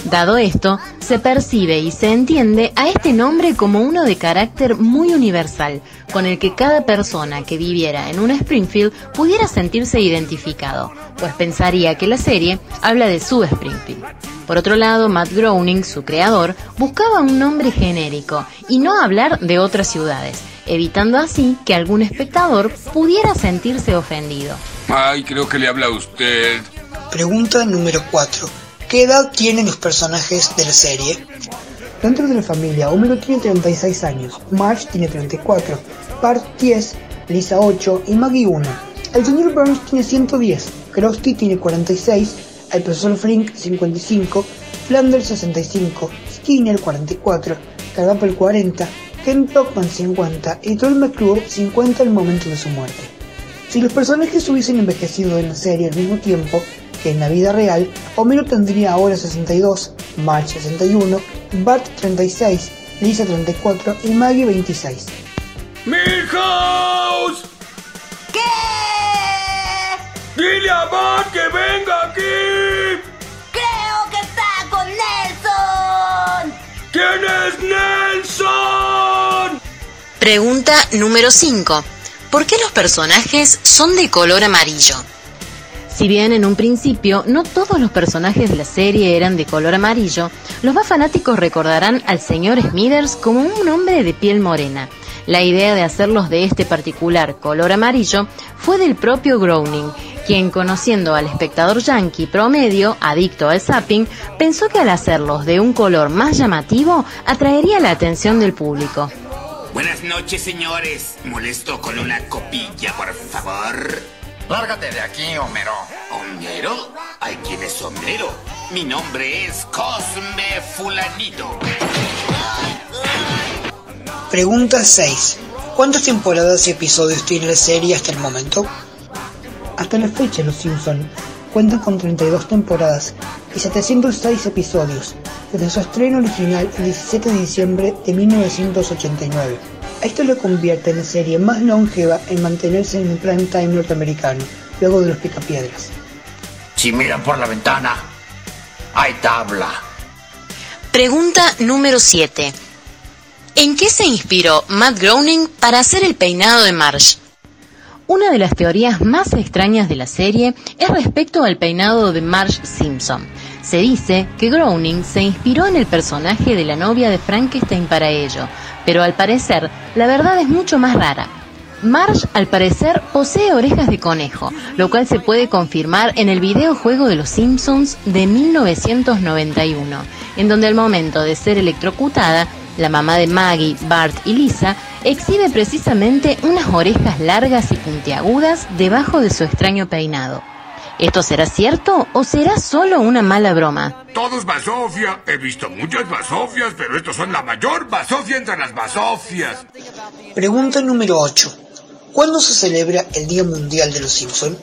Dado esto, se percibe y se entiende a este nombre como uno de carácter muy universal, con el que cada persona que viviera en un Springfield pudiera sentirse identificado, pues pensaría que la serie habla de su Springfield. Por otro lado, Matt Groening, su creador, buscaba un nombre genérico y no hablar de otras ciudades, evitando así que algún espectador pudiera sentirse ofendido. Ay, creo que le habla a usted. Pregunta número 4. ¿Qué edad tienen los personajes de la serie? Dentro de la familia, Homero tiene 36 años, Marge tiene 34, Bart 10, Lisa 8 y Maggie 1. El señor Burns tiene 110, Krusty tiene 46, el profesor Frink 55, Flanders 65, Skinner 44, Carapel 40, Ken Brockman 50 y Troy McClure 50 al momento de su muerte. Si los personajes hubiesen envejecido en la serie al mismo tiempo que en la vida real, Homero tendría ahora 62, Marge 61, Bart 36, Lisa 34 y Maggie 26. ¡Milhouse! ¿Qué? ¡Dile a Bart que venga aquí! Creo que está con Nelson. ¿Quién es Nelson? Pregunta número 5. ¿Por qué los personajes son de color amarillo? Si bien en un principio no todos los personajes de la serie eran de color amarillo, los más fanáticos recordarán al señor Smithers como un hombre de piel morena. La idea de hacerlos de este particular color amarillo fue del propio Groening, quien conociendo al espectador yankee promedio, adicto al zapping, pensó que al hacerlos de un color más llamativo atraería la atención del público. Buenas noches, señores. Molesto con una copilla, por favor. Lárgate de aquí, Homero. ¿Homero? ¿Hay quién es Homero? Mi nombre es Cosme Fulanito. Pregunta 6. ¿Cuántas temporadas y episodios tiene la serie hasta el momento? Hasta la fecha, Los Simpson cuentan con 32 temporadas y 706 episodios, desde su estreno original el 17 de diciembre de 1989. Esto lo convierte en la serie más longeva en mantenerse en el prime time norteamericano, luego de los Picapiedras. Si miran por la ventana, hay tabla. Pregunta número 7. ¿En qué se inspiró Matt Groening para hacer el peinado de Marge? Una de las teorías más extrañas de la serie es respecto al peinado de Marge Simpson. Se dice que Groening se inspiró en el personaje de la novia de Frankenstein para ello, pero al parecer la verdad es mucho más rara. Marge, al parecer, posee orejas de conejo, lo cual se puede confirmar en el videojuego de Los Simpsons de 1991, en donde al momento de ser electrocutada, la mamá de Maggie, Bart y Lisa exhibe precisamente unas orejas largas y puntiagudas debajo de su extraño peinado. ¿Esto será cierto o será solo una mala broma? Todo es basofia. He visto muchas basofias, pero estos son la mayor basofia entre las basofias. Pregunta número 8. ¿Cuándo se celebra el Día Mundial de los Simpson?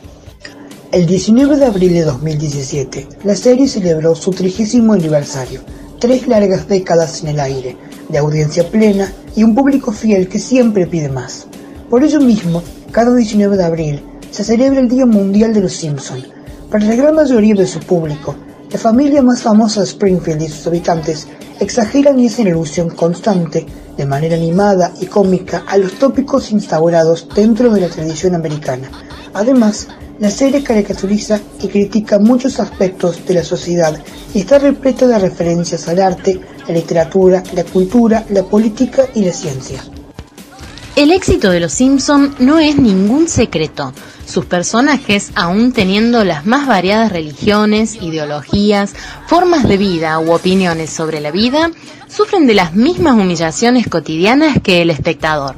El 19 de abril de 2017, la serie celebró su trigésimo aniversario, tres largas décadas en el aire, de audiencia plena y un público fiel que siempre pide más. Por ello mismo, cada 19 de abril se celebra el Día Mundial de los Simpson. Para la gran mayoría de su público, la familia más famosa de Springfield y sus habitantes exageran y hacen alusión constante, de manera animada y cómica, a los tópicos instaurados dentro de la tradición americana. Además, la serie caricaturiza y critica muchos aspectos de la sociedad y está repleta de referencias al arte, la literatura, la cultura, la política y la ciencia. El éxito de Los Simpson no es ningún secreto. Sus personajes, aún teniendo las más variadas religiones, ideologías, formas de vida u opiniones sobre la vida, sufren de las mismas humillaciones cotidianas que el espectador.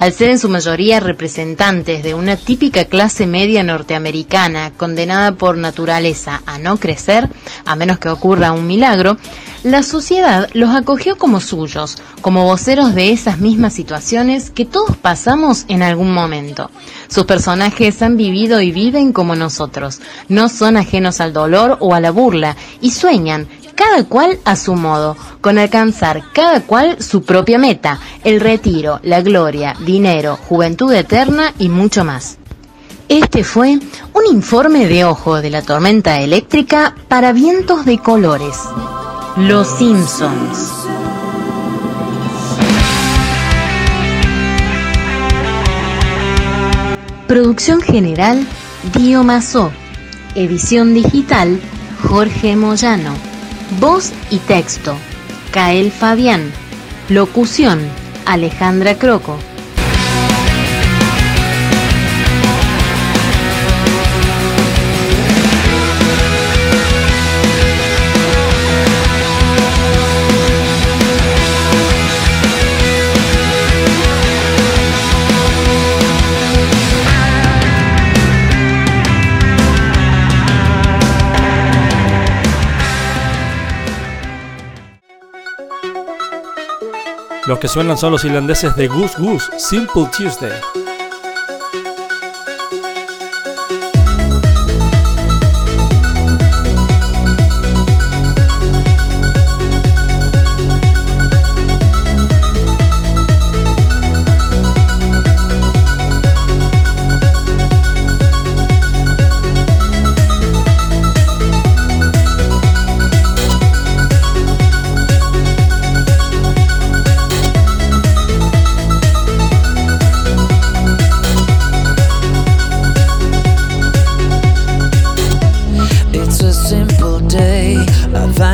Al ser en su mayoría representantes de una típica clase media norteamericana condenada por naturaleza a no crecer, a menos que ocurra un milagro, La sociedad los acogió como suyos, como voceros de esas mismas situaciones que todos pasamos en algún momento. Sus personajes han vivido y viven como nosotros, no son ajenos al dolor o a la burla y sueñan, cada cual a su modo, con alcanzar cada cual su propia meta, el retiro, la gloria, dinero, juventud eterna y mucho más. Este fue un informe de ojo de la tormenta eléctrica para vientos de colores. Los Simpsons. Producción general, Dio Mazó. Edición digital, Jorge Moyano. Voz y texto, Kael Fabián. Locución, Alejandra Croco. Los que suenan son los irlandeses de Goose Goose, Simple Tuesday.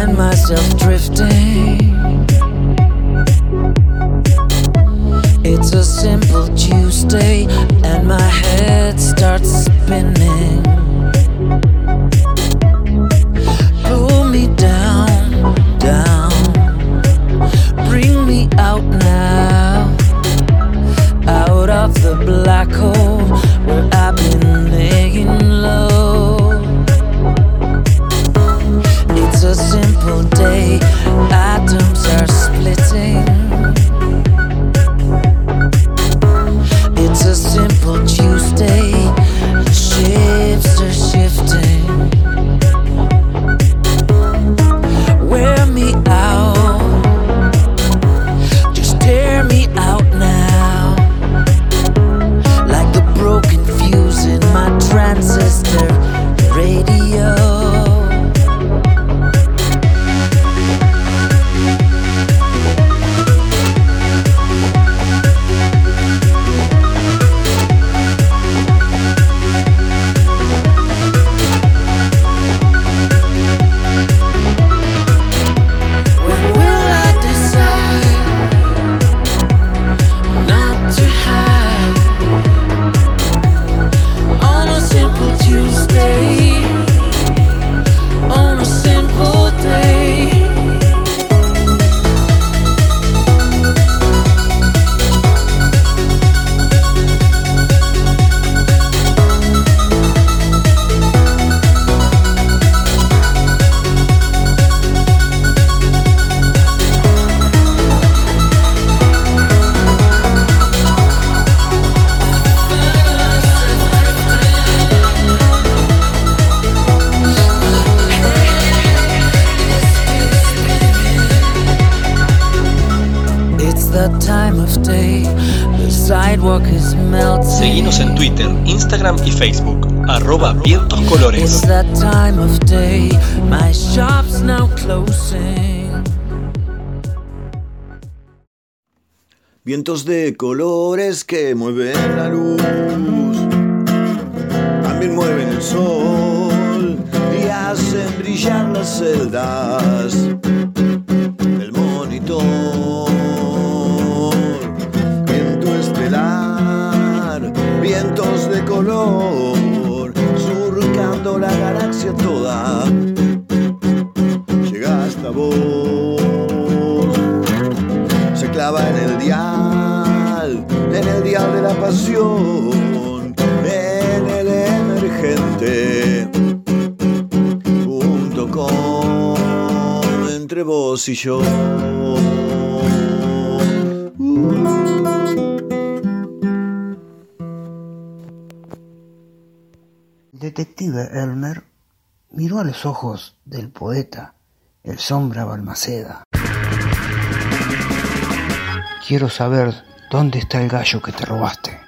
Find myself Vientos de colores que mueven la luz, también mueven el sol y hacen brillar las celdas y yo. Detective Elmer miró a los ojos del poeta, el sombra Balmaceda. Quiero saber dónde está el gallo que te robaste.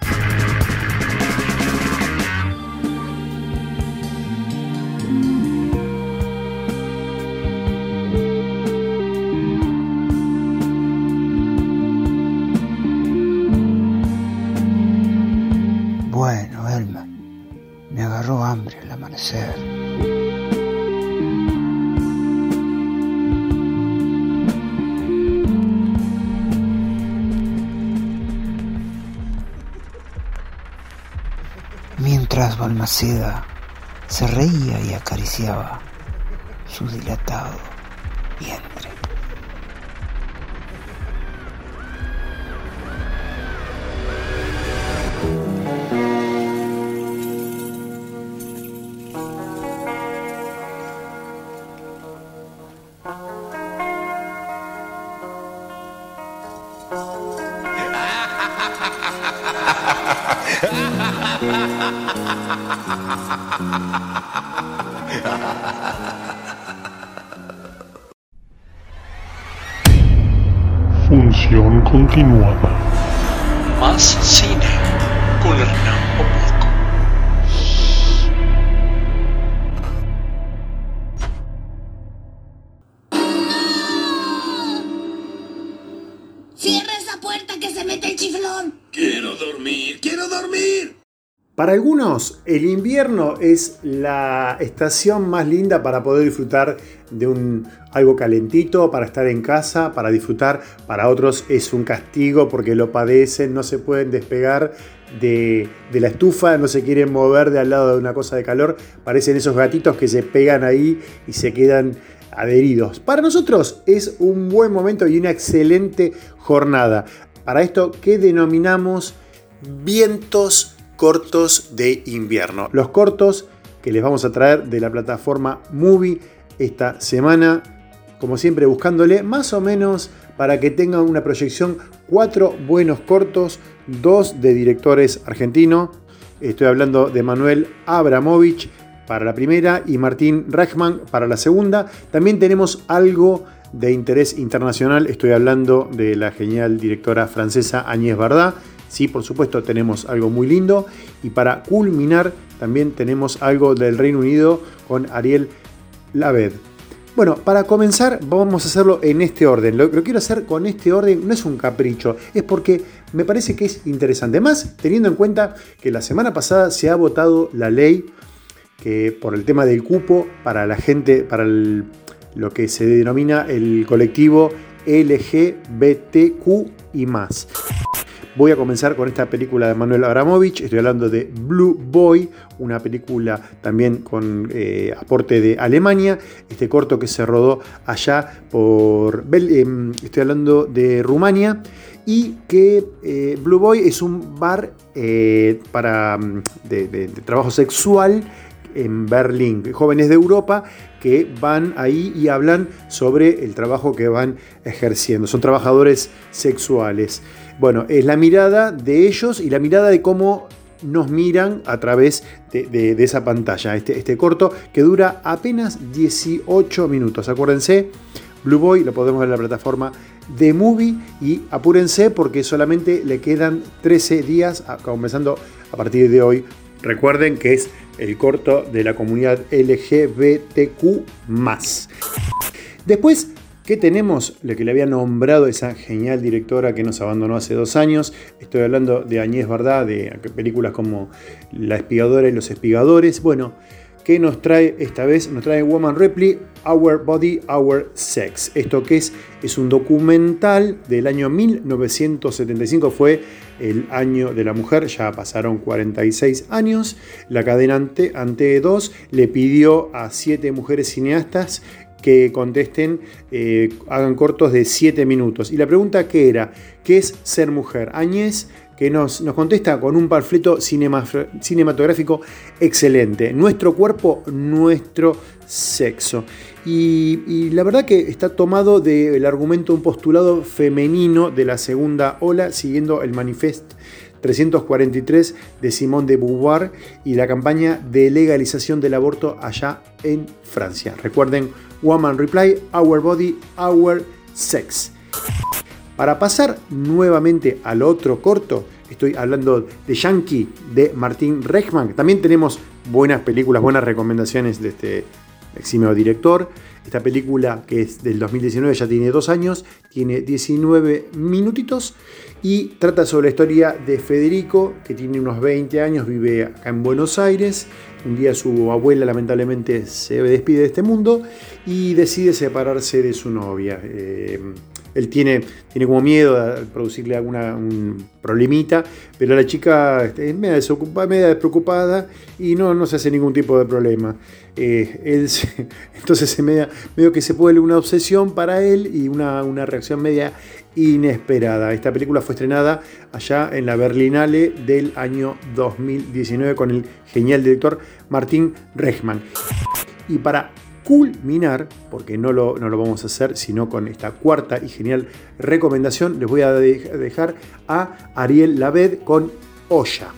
Balmaceda se reía y acariciaba su dilatado vientre. El invierno es la estación más linda para poder disfrutar de un algo calentito, para estar en casa, para disfrutar. Para otros es un castigo porque lo padecen, no se pueden despegar de, de la estufa, no se quieren mover de al lado de una cosa de calor. Parecen esos gatitos que se pegan ahí y se quedan adheridos. Para nosotros es un buen momento y una excelente jornada. Para esto que denominamos vientos cortos de invierno. Los cortos que les vamos a traer de la plataforma Movie esta semana, como siempre buscándole más o menos para que tengan una proyección cuatro buenos cortos, dos de directores argentinos. Estoy hablando de Manuel Abramovich para la primera y Martín Reichman para la segunda. También tenemos algo de interés internacional. Estoy hablando de la genial directora francesa Agnès Varda. Sí, por supuesto, tenemos algo muy lindo. Y para culminar, también tenemos algo del Reino Unido con Ariel Laved. Bueno, para comenzar, vamos a hacerlo en este orden. Lo que quiero hacer con este orden no es un capricho, es porque me parece que es interesante. Más teniendo en cuenta que la semana pasada se ha votado la ley que por el tema del cupo para la gente, para lo que se denomina el colectivo LGBTQ y más. Voy a comenzar con esta película de Manuel Abramovich. Estoy hablando de Blue Boy, una película también con eh, aporte de Alemania. Este corto que se rodó allá por. Em, estoy hablando de Rumania. Y que eh, Blue Boy es un bar eh, para, mm, de trabajo sexual en Berlín. Jóvenes de Europa que van ahí y hablan sobre el trabajo que van ejerciendo. Son trabajadores sexuales. Bueno, es la mirada de ellos y la mirada de cómo nos miran a través de, esa pantalla. Este, este corto que dura apenas 18 minutos. Acuérdense, Blue Boy lo podemos ver en la plataforma de Movie y apúrense porque solamente le quedan 13 días, comenzando a partir de hoy. Recuerden que es el corto de la comunidad LGBTQ. Después, ¿qué tenemos? Lo que le había nombrado esa genial directora que nos abandonó hace dos años. Estoy hablando de Añez Verdad, de películas como La espigadora y los espigadores. Bueno, ¿qué nos trae esta vez? Nos trae Woman Ripley, Our Body, Our Sex. ¿Esto qué es? Es un documental del año 1975, fue el año de la mujer, ya pasaron 46 años. La cadena Ante, Ante 2 le pidió a siete mujeres cineastas que contesten, eh, hagan cortos de 7 minutos. Y la pregunta que era, ¿qué es ser mujer? Añez que nos, nos contesta con un panfleto cinema, cinematográfico excelente. Nuestro cuerpo, nuestro sexo. Y, la verdad que está tomado del argumento un postulado femenino de la segunda ola, siguiendo el manifest 343 de Simone de Beauvoir y la campaña de legalización del aborto allá en Francia. Recuerden, Woman Reply, Our Body, Our Sex. Para pasar nuevamente al otro corto, estoy hablando de Yankee de Martín Reichmann. También tenemos buenas películas, buenas recomendaciones de este eximio director. Esta película, que es del 2019, ya tiene dos años, tiene 19 minutitos y trata sobre la historia de Federico, que tiene unos 20 años, vive acá en Buenos Aires. Un día su abuela lamentablemente se despide de este mundo y decide separarse de su novia. Eh, él tiene, tiene como miedo a producirle alguna un problemita, pero la chica es media, desocupada, media despreocupada y no, no se hace ningún tipo de problema. Eh, él *laughs* entonces se media, medio que se vuelve una obsesión para él y una, una reacción media inesperada. Esta película fue estrenada allá en la Berlinale del año 2019 con el genial director Martín Rechman. Y para culminar, porque no lo, no lo vamos a hacer sino con esta cuarta y genial recomendación, les voy a dejar a Ariel Laved con Olla.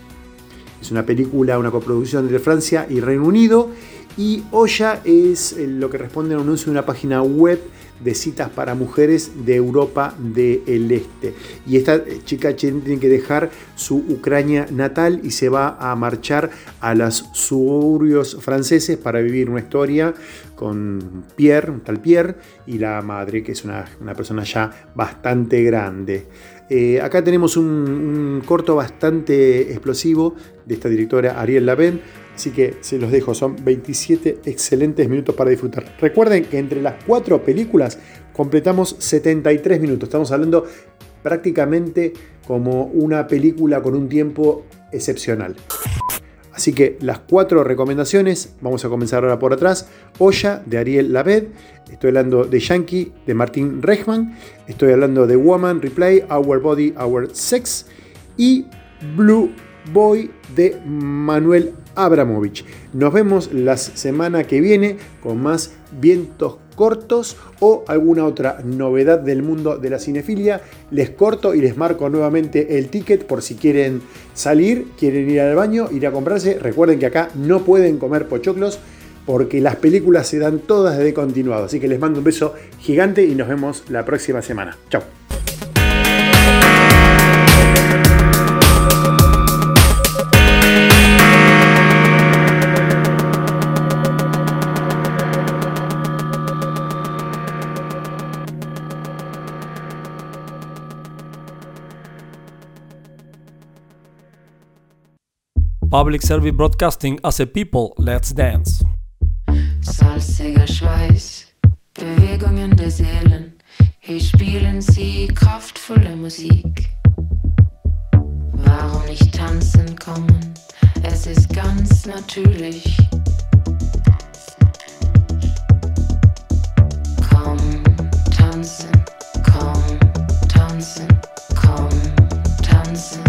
Es una película, una coproducción de Francia y Reino Unido. Y Olla es lo que responde a un anuncio de una página web de citas para mujeres de Europa del Este. Y esta chica tiene que dejar su Ucrania natal y se va a marchar a los suburbios franceses para vivir una historia con Pierre, un tal Pierre, y la madre, que es una, persona ya bastante grande. Eh, acá tenemos un, corto bastante explosivo de esta directora Ariel Laven Así que se los dejo, son 27 excelentes minutos para disfrutar. Recuerden que entre las cuatro películas completamos 73 minutos. Estamos hablando prácticamente como una película con un tiempo excepcional. Así que las cuatro recomendaciones, vamos a comenzar ahora por atrás. Olla de Ariel Laved, estoy hablando de Yankee de Martin Reichman, estoy hablando de Woman Replay, Our Body, Our Sex y Blue Boy de Manuel Abramovich. Nos vemos la semana que viene con más vientos cortos o alguna otra novedad del mundo de la cinefilia. Les corto y les marco nuevamente el ticket por si quieren salir, quieren ir al baño, ir a comprarse. Recuerden que acá no pueden comer pochoclos porque las películas se dan todas de continuado. Así que les mando un beso gigante y nos vemos la próxima semana. Chao. Public Service Broadcasting as a People, Let's Dance. Salziger Schweiß, Bewegungen der Seelen, hier spielen sie kraftvolle Musik. Warum nicht tanzen kommen? Es ist ganz natürlich. Komm, tanzen, komm, tanzen, komm, tanzen.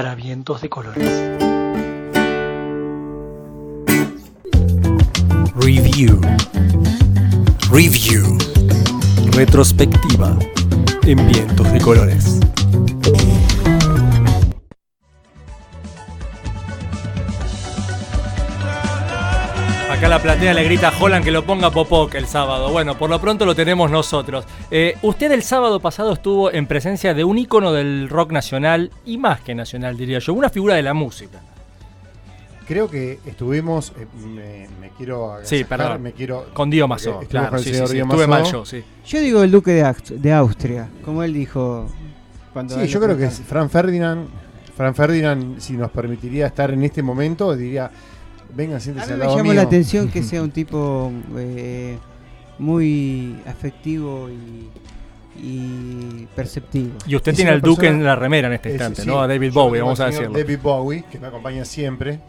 Para vientos de colores. Platea le grita a Holland que lo ponga Popoc el sábado. Bueno, por lo pronto lo tenemos nosotros. Eh, usted el sábado pasado estuvo en presencia de un ícono del rock nacional y más que nacional, diría yo, una figura de la música. Creo que estuvimos, eh, me, me quiero Sí, perdón. me quiero Con Dio claro, con el sí, señor sí, estuve mal yo, sí. Yo digo el duque de, Aust- de Austria, como él dijo. Cuando Sí, yo creo que preguntaron. Fran Ferdinand, Fran Ferdinand, si nos permitiría estar en este momento, diría, venga, A siéntese mí al me mío. la atención que *laughs* sea un tipo eh, muy afectivo y, y perceptivo. Y usted Es tiene al Duque en la remera en este es- instante, sí, ¿no? A David Bowie, vamos a decirlo. David Bowie, que me acompaña siempre.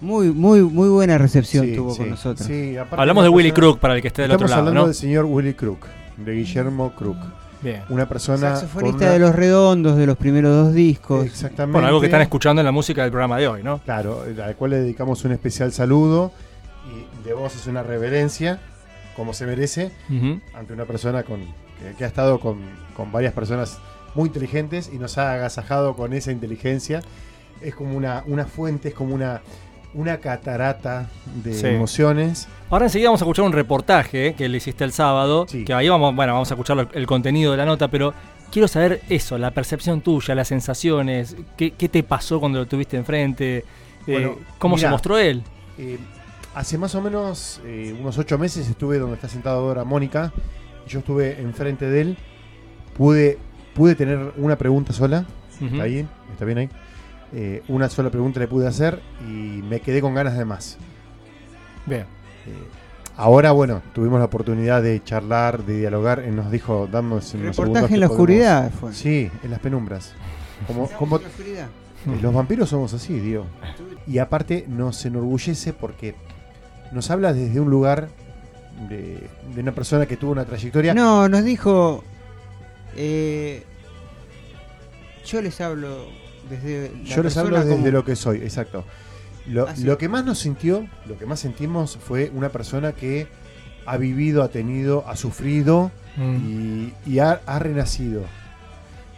Muy, muy, muy buena recepción Sí, tuvo sí, con nosotros. sí, aparte Hablamos una de Willy Crook para el que esté del otro Estamos lado, hablando ¿no? del señor Willy Crook, de Guillermo Crook. Bien. Una persona. Saxofonista una- de los redondos, de los primeros dos discos. Exactamente. Bueno, algo que están escuchando en la música del programa de hoy, ¿no? Claro, al cual le dedicamos un especial saludo y debemos hacer una reverencia, como se merece, ante una persona con, que, que ha estado con, con varias personas muy inteligentes y nos ha agasajado con esa inteligencia. Es como una, una fuente, es como una, una catarata de Sí. emociones. Ahora enseguida vamos a escuchar un reportaje eh, que le hiciste el sábado, que ahí vamos, bueno, vamos a escuchar lo- el contenido de la nota, pero quiero saber eso, la percepción tuya, las sensaciones, qué, qué te pasó cuando lo tuviste enfrente, eh, cómo se mostró él. Eh, hace más o menos eh, unos ocho meses estuve donde está sentado ahora Mónica. Y yo estuve enfrente de él. Pude, pude tener una pregunta sola. Ujú. ¿Está ahí? ¿Está bien ahí? Eh, una sola pregunta le pude hacer y me quedé con ganas de más. Bien. Eh, ahora, bueno, tuvimos la oportunidad de charlar, de dialogar. Él nos dijo, damos unos Reportaje segundos en la podemos- oscuridad fue. Sí, en las penumbras. Como, como- en la oscuridad. eh, Los vampiros somos así, Dios. Y aparte nos enorgullece porque nos habla desde un lugar de, de una persona que tuvo una trayectoria. No, nos dijo. eh, yo les hablo desde. la Yo les hablo desde como- lo que soy, exacto. Lo, Ah, lo que más nos sintió, lo que más sentimos fue una persona que ha vivido, ha tenido, ha sufrido y, y ha, ha renacido.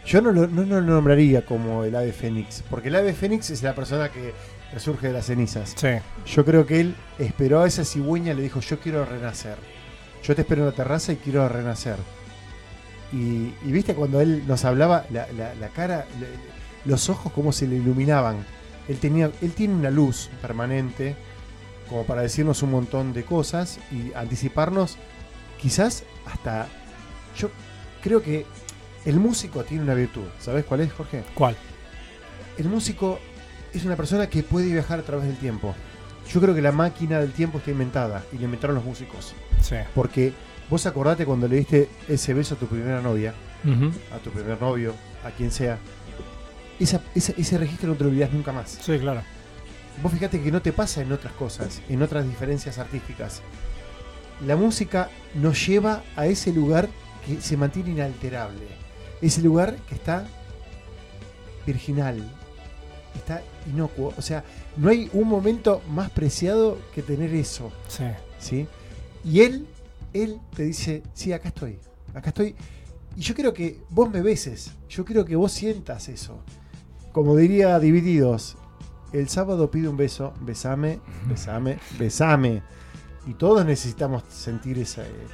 Yo no lo, no, no lo nombraría como el ave fénix, porque el ave fénix es la persona que resurge de las cenizas. Sí. Yo creo que él esperó a esa cigüeña y le dijo, yo quiero renacer. Yo te espero en la terraza y quiero renacer. Y, y viste cuando él nos hablaba, la, la- la cara, los ojos como se le iluminaban. Él, tenía, él tiene una luz permanente como para decirnos un montón de cosas y anticiparnos quizás hasta... Yo creo que el músico tiene una virtud. ¿Sabes cuál es, Jorge? ¿Cuál? El músico es una persona que puede viajar a través del tiempo. Yo creo que la máquina del tiempo está inventada y la inventaron los músicos. Sí. Porque vos acordate cuando le diste ese beso a tu primera novia, a tu primer novio, a quien sea. Esa, esa- ese registro no te lo olvidás nunca más. Sí, claro. Vos fíjate que no te pasa en otras cosas, en otras diferencias artísticas. La música nos lleva a ese lugar que se mantiene inalterable. Ese lugar que está virginal, está inocuo. O sea, no hay un momento más preciado que tener eso. Sí. ¿sí? Y él, él te dice, sí, acá estoy, acá estoy. Y yo quiero que vos me beses, yo quiero que vos sientas eso. Como diría Divididos, el sábado pide un beso, besame, besame, besame. Y todos necesitamos sentir esa, eh,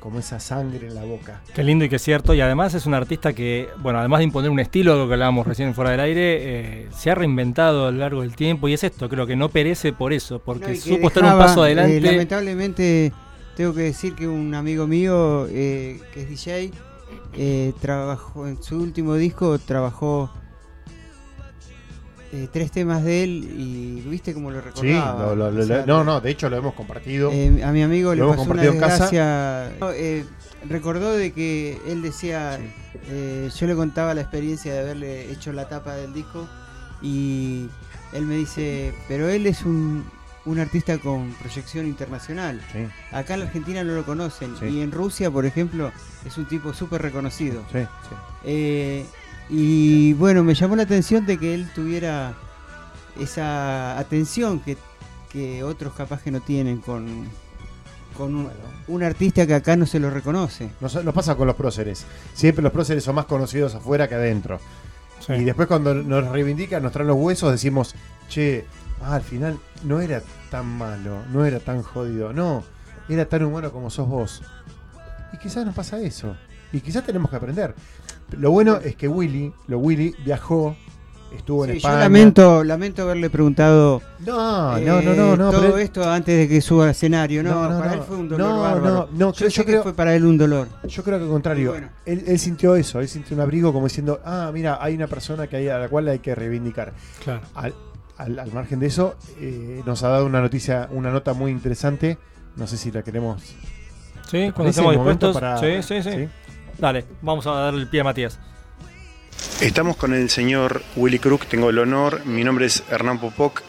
como esa sangre en la boca. Qué lindo y qué cierto. Y además es un artista que, bueno, además de imponer un estilo, algo que hablábamos recién fuera del aire, eh, se ha reinventado a lo largo del tiempo. Y es esto, creo que no perece por eso, porque No, supo estar un paso eh, adelante. lamentablemente, tengo que decir que un amigo mío eh, que es DJ eh, trabajó en su último disco, trabajó eh, tres temas de él y viste cómo lo Sí, recordaba. lo- lo- lo- O sea, no, no, de hecho lo hemos compartido. Eh, a mi amigo le pasó una desgracia. No, eh, recordó de que él decía, yo le contaba la experiencia de haberle hecho la tapa del disco y él me dice, pero él es un un artista con proyección internacional. Sí. Acá en la Argentina no lo conocen. Sí. Y en Rusia, por ejemplo, es un tipo súper reconocido. Sí, sí. Eh, y bueno, me llamó la atención de que él tuviera esa atención que, que otros capaz que no tienen con, con un, un artista que acá no se lo reconoce. Nos, nos pasa con los próceres. Siempre los próceres son más conocidos afuera que adentro. Sí. Y después cuando nos reivindican, nos traen los huesos, decimos, che, ah, al final no era tan malo, no era tan jodido, no, era tan humano como sos vos. Y quizás nos pasa eso. Y quizás tenemos que aprender. Lo bueno es que Willy, lo Willy viajó, estuvo en Sí, yo España. lamento, lamento haberle preguntado No, eh, no, no, no, no, todo pero- esto antes de que suba al escenario. No, No, no, para no. él fue un dolor No, bárbaro. no, no, yo, creo- sé yo que fue para él un dolor. Yo creo que al contrario. Bueno. Él, él sintió eso, él sintió un abrigo como diciendo, ah, mira, hay una persona que hay, a la cual hay que reivindicar. Claro. Al, al- al margen de eso, eh, nos ha dado una noticia, una nota muy interesante. No sé si la queremos. Sí, ¿Te cuando estemos dispuestos. para- Sí, sí, sí, ¿sí? Dale, vamos a darle el pie a Matías. Estamos con el señor Willy Crook, tengo el honor. Mi nombre es Hernán Popoc.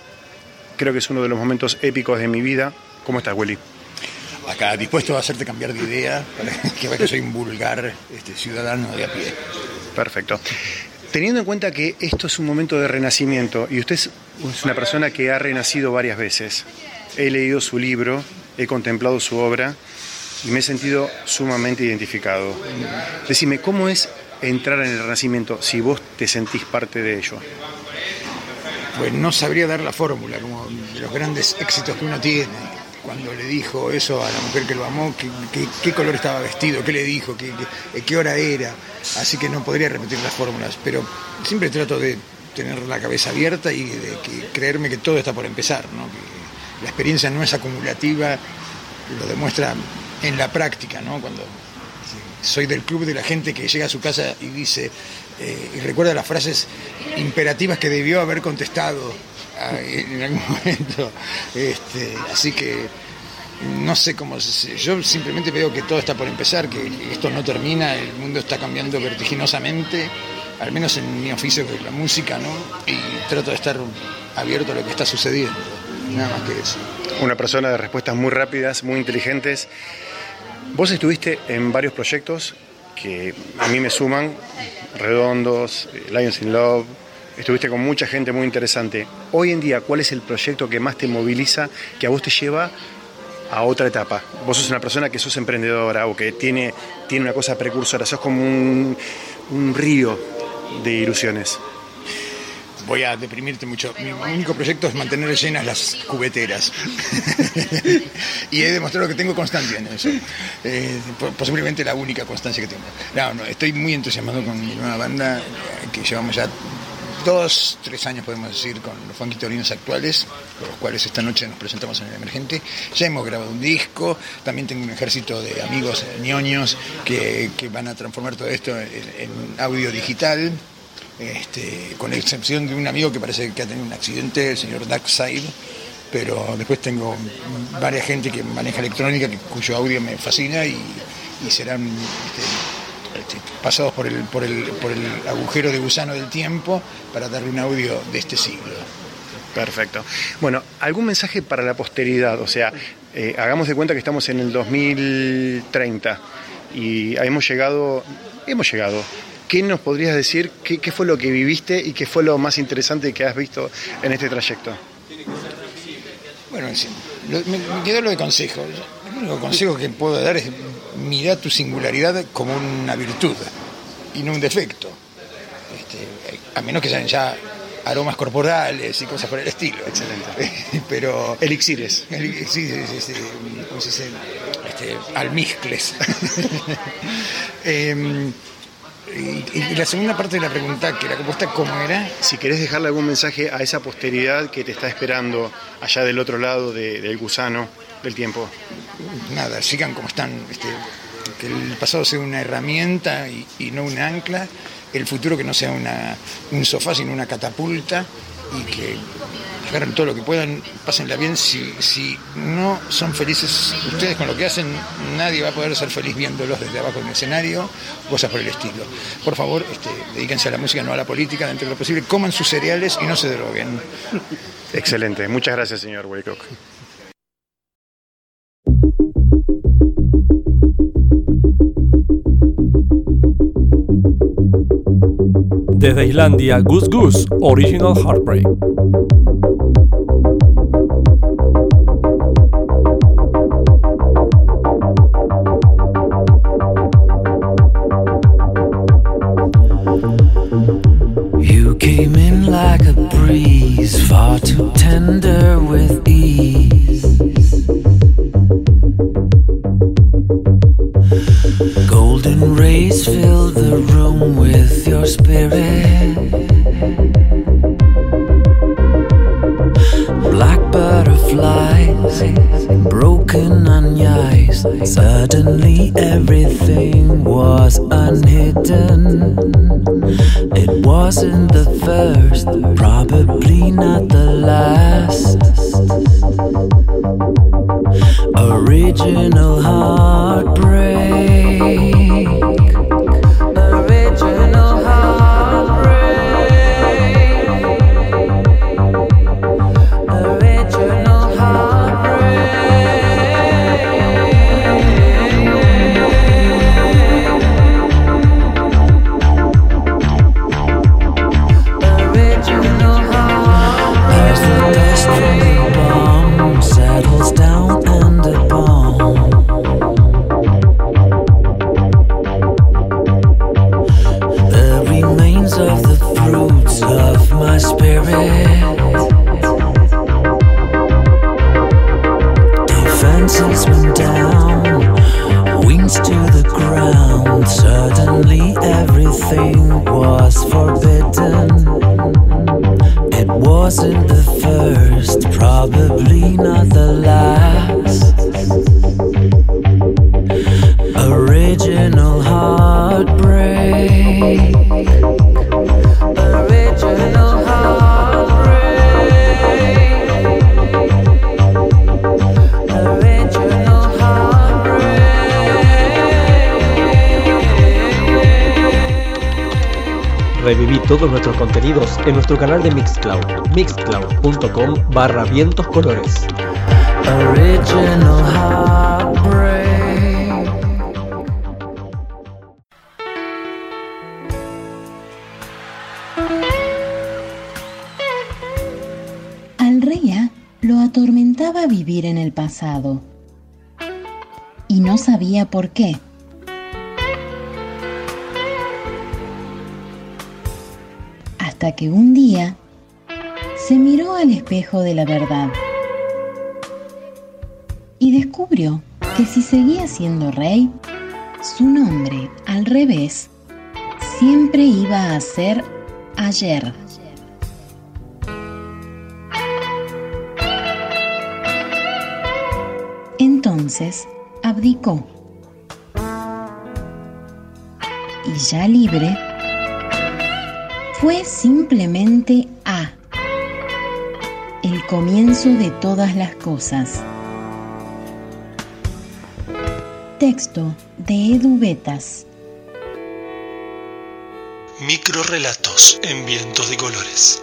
Creo que es uno de los momentos épicos de mi vida. ¿Cómo estás, Willy? Acá dispuesto a hacerte cambiar de idea para que veas que soy un vulgar este, ciudadano de a pie. Perfecto. Teniendo en cuenta que esto es un momento de renacimiento y usted es es una persona que ha renacido varias veces, he leído su libro, he contemplado su obra y me he sentido sumamente identificado. Decime, ¿cómo es entrar en el renacimiento si vos te sentís parte de ello? Pues no sabría dar la fórmula, como los grandes éxitos que uno tiene. Cuando le dijo eso a la mujer que lo amó, qué, color estaba vestido, qué le dijo, qué, qué- hora era. Así que no podría repetir las fórmulas, pero siempre trato de tener la cabeza abierta y de creerme que todo está por empezar, ¿no? que la experiencia no es acumulativa, lo demuestra en la práctica, ¿no? cuando soy del club de la gente que llega a su casa y dice, eh, y recuerda las frases imperativas que debió haber contestado ah, en algún *laughs* momento. Este, así que no sé cómo yo simplemente veo que todo está por empezar, que esto no termina, el mundo está cambiando vertiginosamente, al menos en mi oficio que es la música, ¿no? Y trato de estar abierto a lo que está sucediendo, nada más que eso. Una persona de respuestas muy rápidas, muy inteligentes. Vos estuviste en varios proyectos que a mí me suman, Redondos, eh, Lions in Love, estuviste con mucha gente muy interesante. Hoy en día, ¿cuál es el proyecto que más te moviliza, que a vos te lleva a otra etapa? Vos sos una persona que sos emprendedora o que tiene, tiene una cosa precursora, sos como un, un río de ilusiones. Voy a deprimirte mucho. Mi único proyecto es mantener llenas las cubeteras. *laughs* y he demostrado que tengo constancia en eso. Eh, po- posiblemente la única constancia que tengo. No, no, estoy muy entusiasmado con mi nueva banda, eh, que llevamos ya dos, tres años, podemos decir, con los funkitorinos actuales, con los cuales esta noche nos presentamos en el Emergente. Ya hemos grabado un disco, también tengo un ejército de amigos eh, ñoños que, que van a transformar todo esto en, en audio digital. Este, con excepción de un amigo que parece que ha tenido un accidente, el señor Darkside, pero después tengo varias gente que maneja electrónica, cuyo audio me fascina y, y serán este, este, pasados por el, por, el, por el agujero de gusano del tiempo para darle un audio de este siglo. Perfecto. Bueno, ¿algún mensaje para la posteridad? O sea, eh, hagamos de cuenta que estamos en el 2030 y hemos llegado, hemos llegado. ¿Qué nos podrías decir? ¿Qué, qué fue lo que viviste y qué fue lo más interesante que has visto en este trayecto? Bueno, lo- me, me quedó lo de consejo. El único consejo que puedo dar es mirar tu singularidad como una virtud y no un defecto. Este, a menos que sean ya aromas corporales y cosas por el estilo. Excelente. *laughs* Pero. Elixires. Sí, sí, sí, sí, ¿cómo se dice? Este, almizcles. *laughs* *laughs* Em, y, la segunda parte de la pregunta, que la compuesta, ¿cómo era? Si querés dejarle algún mensaje a esa posteridad que te está esperando allá del otro lado de- del gusano del tiempo. nada, sigan como están, este, que el pasado sea una herramienta y, y no un ancla, el futuro que no sea una, un sofá sino una catapulta y que agarren todo lo que puedan, pásenla bien. Si, si no son felices ustedes con lo que hacen, nadie va a poder ser feliz viéndolos desde abajo en el escenario, cosas por el estilo. Por favor, este, dedíquense a la música, no a la política, dentro de lo posible. Coman sus cereales y no se droguen. Excelente. Muchas gracias, señor Waycock. Desde Islandia, Goose Goose, Original Heartbreak. Breeze, far too tender with ease. Golden rays fill the room with your spirit. Butterflies, broken on ice. Suddenly everything was unhidden. It wasn't the first, probably not the last. Original heartbreak. The ground. Suddenly everything was forbidden. It wasn't the first, probably not the last. Original heartbreak. Reviví todos nuestros contenidos en nuestro canal de Mixcloud, mixcloud.com barra vientos colores. Al rey A lo atormentaba vivir en el pasado y no sabía por qué. Hasta que un día se miró al espejo de la verdad y descubrió que si seguía siendo rey, su nombre al revés siempre iba a ser ayer. Entonces abdicó. Y ya libre, fue simplemente A, el comienzo de todas las cosas. Texto de Edu Betas. Microrelatos en vientos de colores.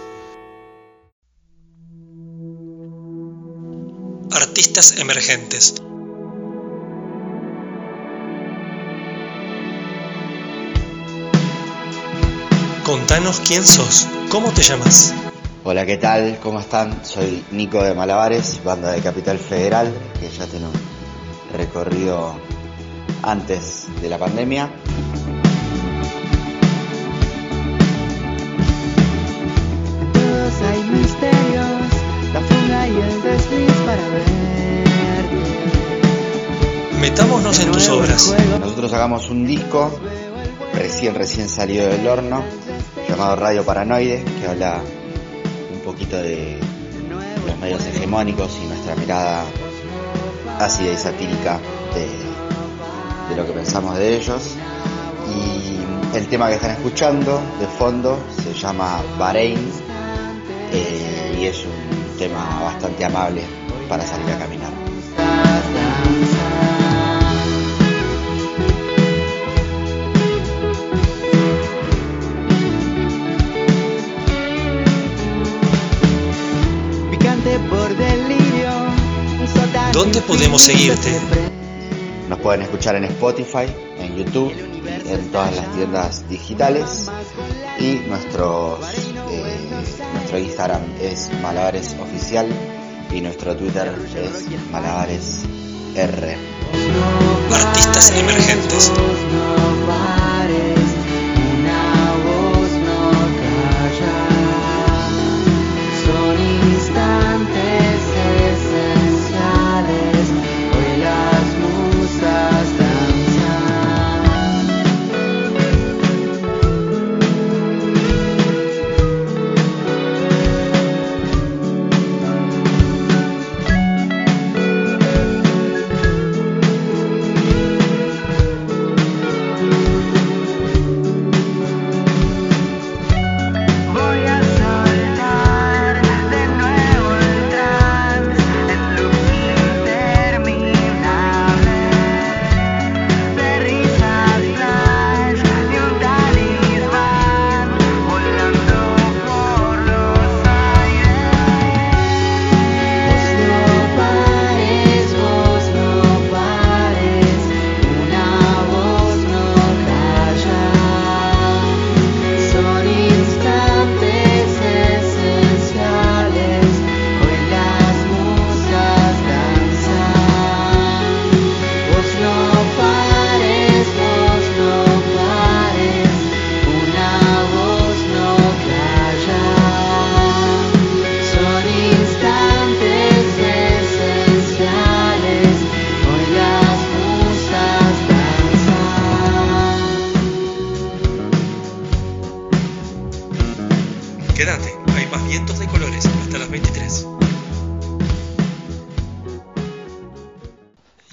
Artistas emergentes. Contanos quién sos, cómo te llamas. Hola, ¿qué tal? ¿Cómo están? Soy Nico de Malabares, banda de Capital Federal, que ya tiene un recorrido antes de la pandemia. Todos hay misterios, la fuga y el desliz para ver. Metámonos en tus obras. Nosotros hagamos un disco recién, recién salido del horno, llamado Radio Paranoide, que habla un poquito de los medios hegemónicos y nuestra mirada ácida y satírica de, lo que pensamos de ellos. Y el tema que están escuchando de fondo se llama Bahrein eh, y es un tema bastante amable para salir a caminar. ¿Dónde podemos seguirte? Nos pueden escuchar en Spotify, en YouTube, en todas las tiendas digitales y nuestros, eh, nuestro Instagram es Malabares Oficial y nuestro Twitter es Malabares R. Artistas emergentes.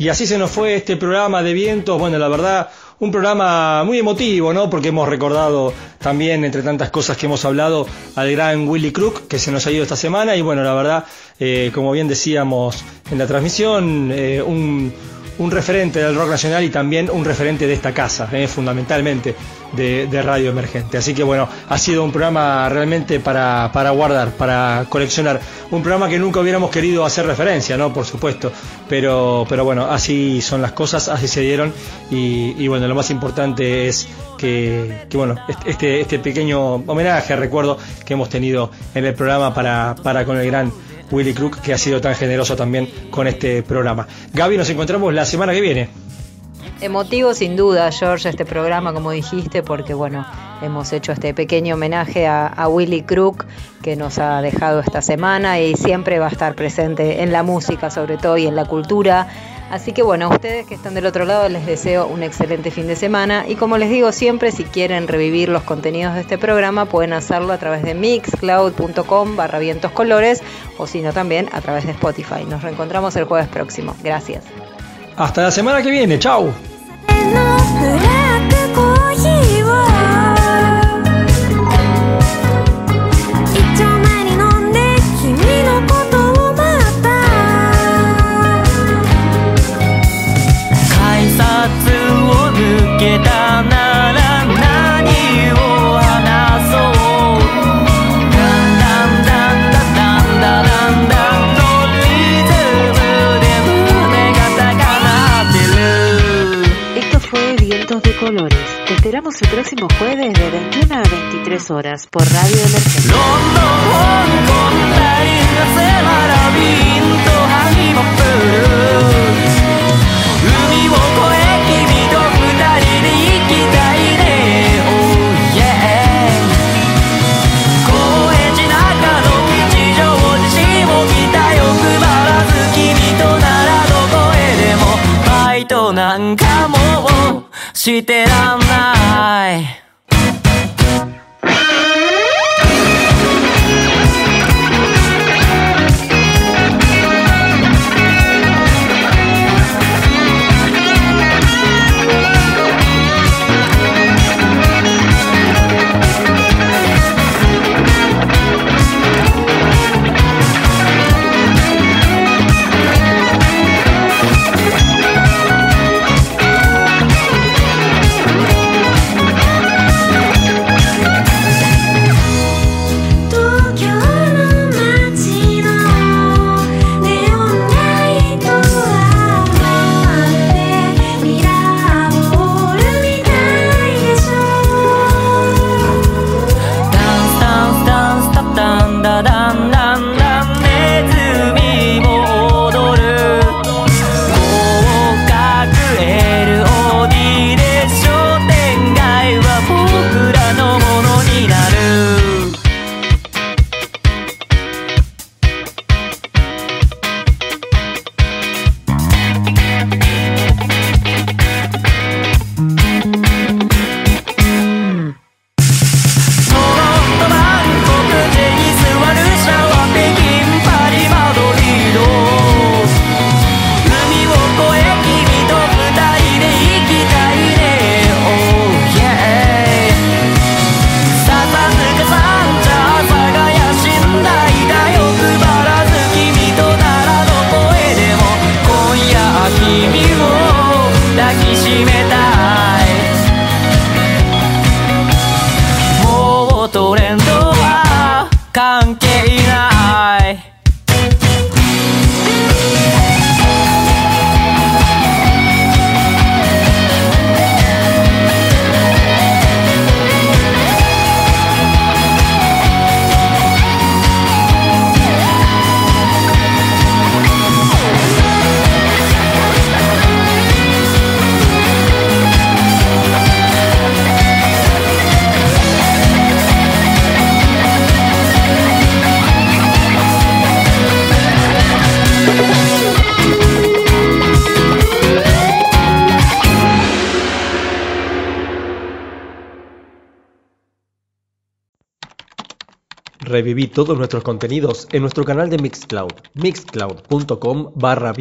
Y así se nos fue este programa de vientos. Bueno, la verdad, un programa muy emotivo, ¿no? Porque hemos recordado también, entre tantas cosas que hemos hablado, al gran Willy Crook, que se nos ha ido esta semana. Y bueno, la verdad, eh, como bien decíamos en la transmisión, eh, un, referente del rock nacional y también un referente de esta casa, eh, fundamentalmente de, Radio Emergente. Así que bueno, ha sido un programa realmente para, para guardar, para coleccionar. Un programa que nunca hubiéramos querido hacer referencia, ¿no? Por supuesto. Pero, pero bueno, así son las cosas, así se dieron. Y, y bueno, lo más importante es que, que, bueno, este, este pequeño homenaje, recuerdo que hemos tenido en el programa para, para con el gran Willy Crook, que ha sido tan generoso también con este programa. Gaby, nos encontramos la semana que viene. Emotivo sin duda, George, este programa, como dijiste, porque bueno, hemos hecho este pequeño homenaje a, a, Willy Crook que nos ha dejado esta semana y siempre va a estar presente en la música, sobre todo, y en la cultura. Así que bueno, a ustedes que están del otro lado les deseo un excelente fin de semana y como les digo siempre, si quieren revivir los contenidos de este programa pueden hacerlo a través de mixcloud.com barra o si no también a través de Spotify. Nos reencontramos el jueves próximo. Gracias. Hasta la semana que viene, chao. Síganos el próximo jueves de 21 a 23 horas por Radio Emergencia. となんかもしてらんない。Reviví todos nuestros contenidos en nuestro canal de Mixcloud, mixcloud.com barra.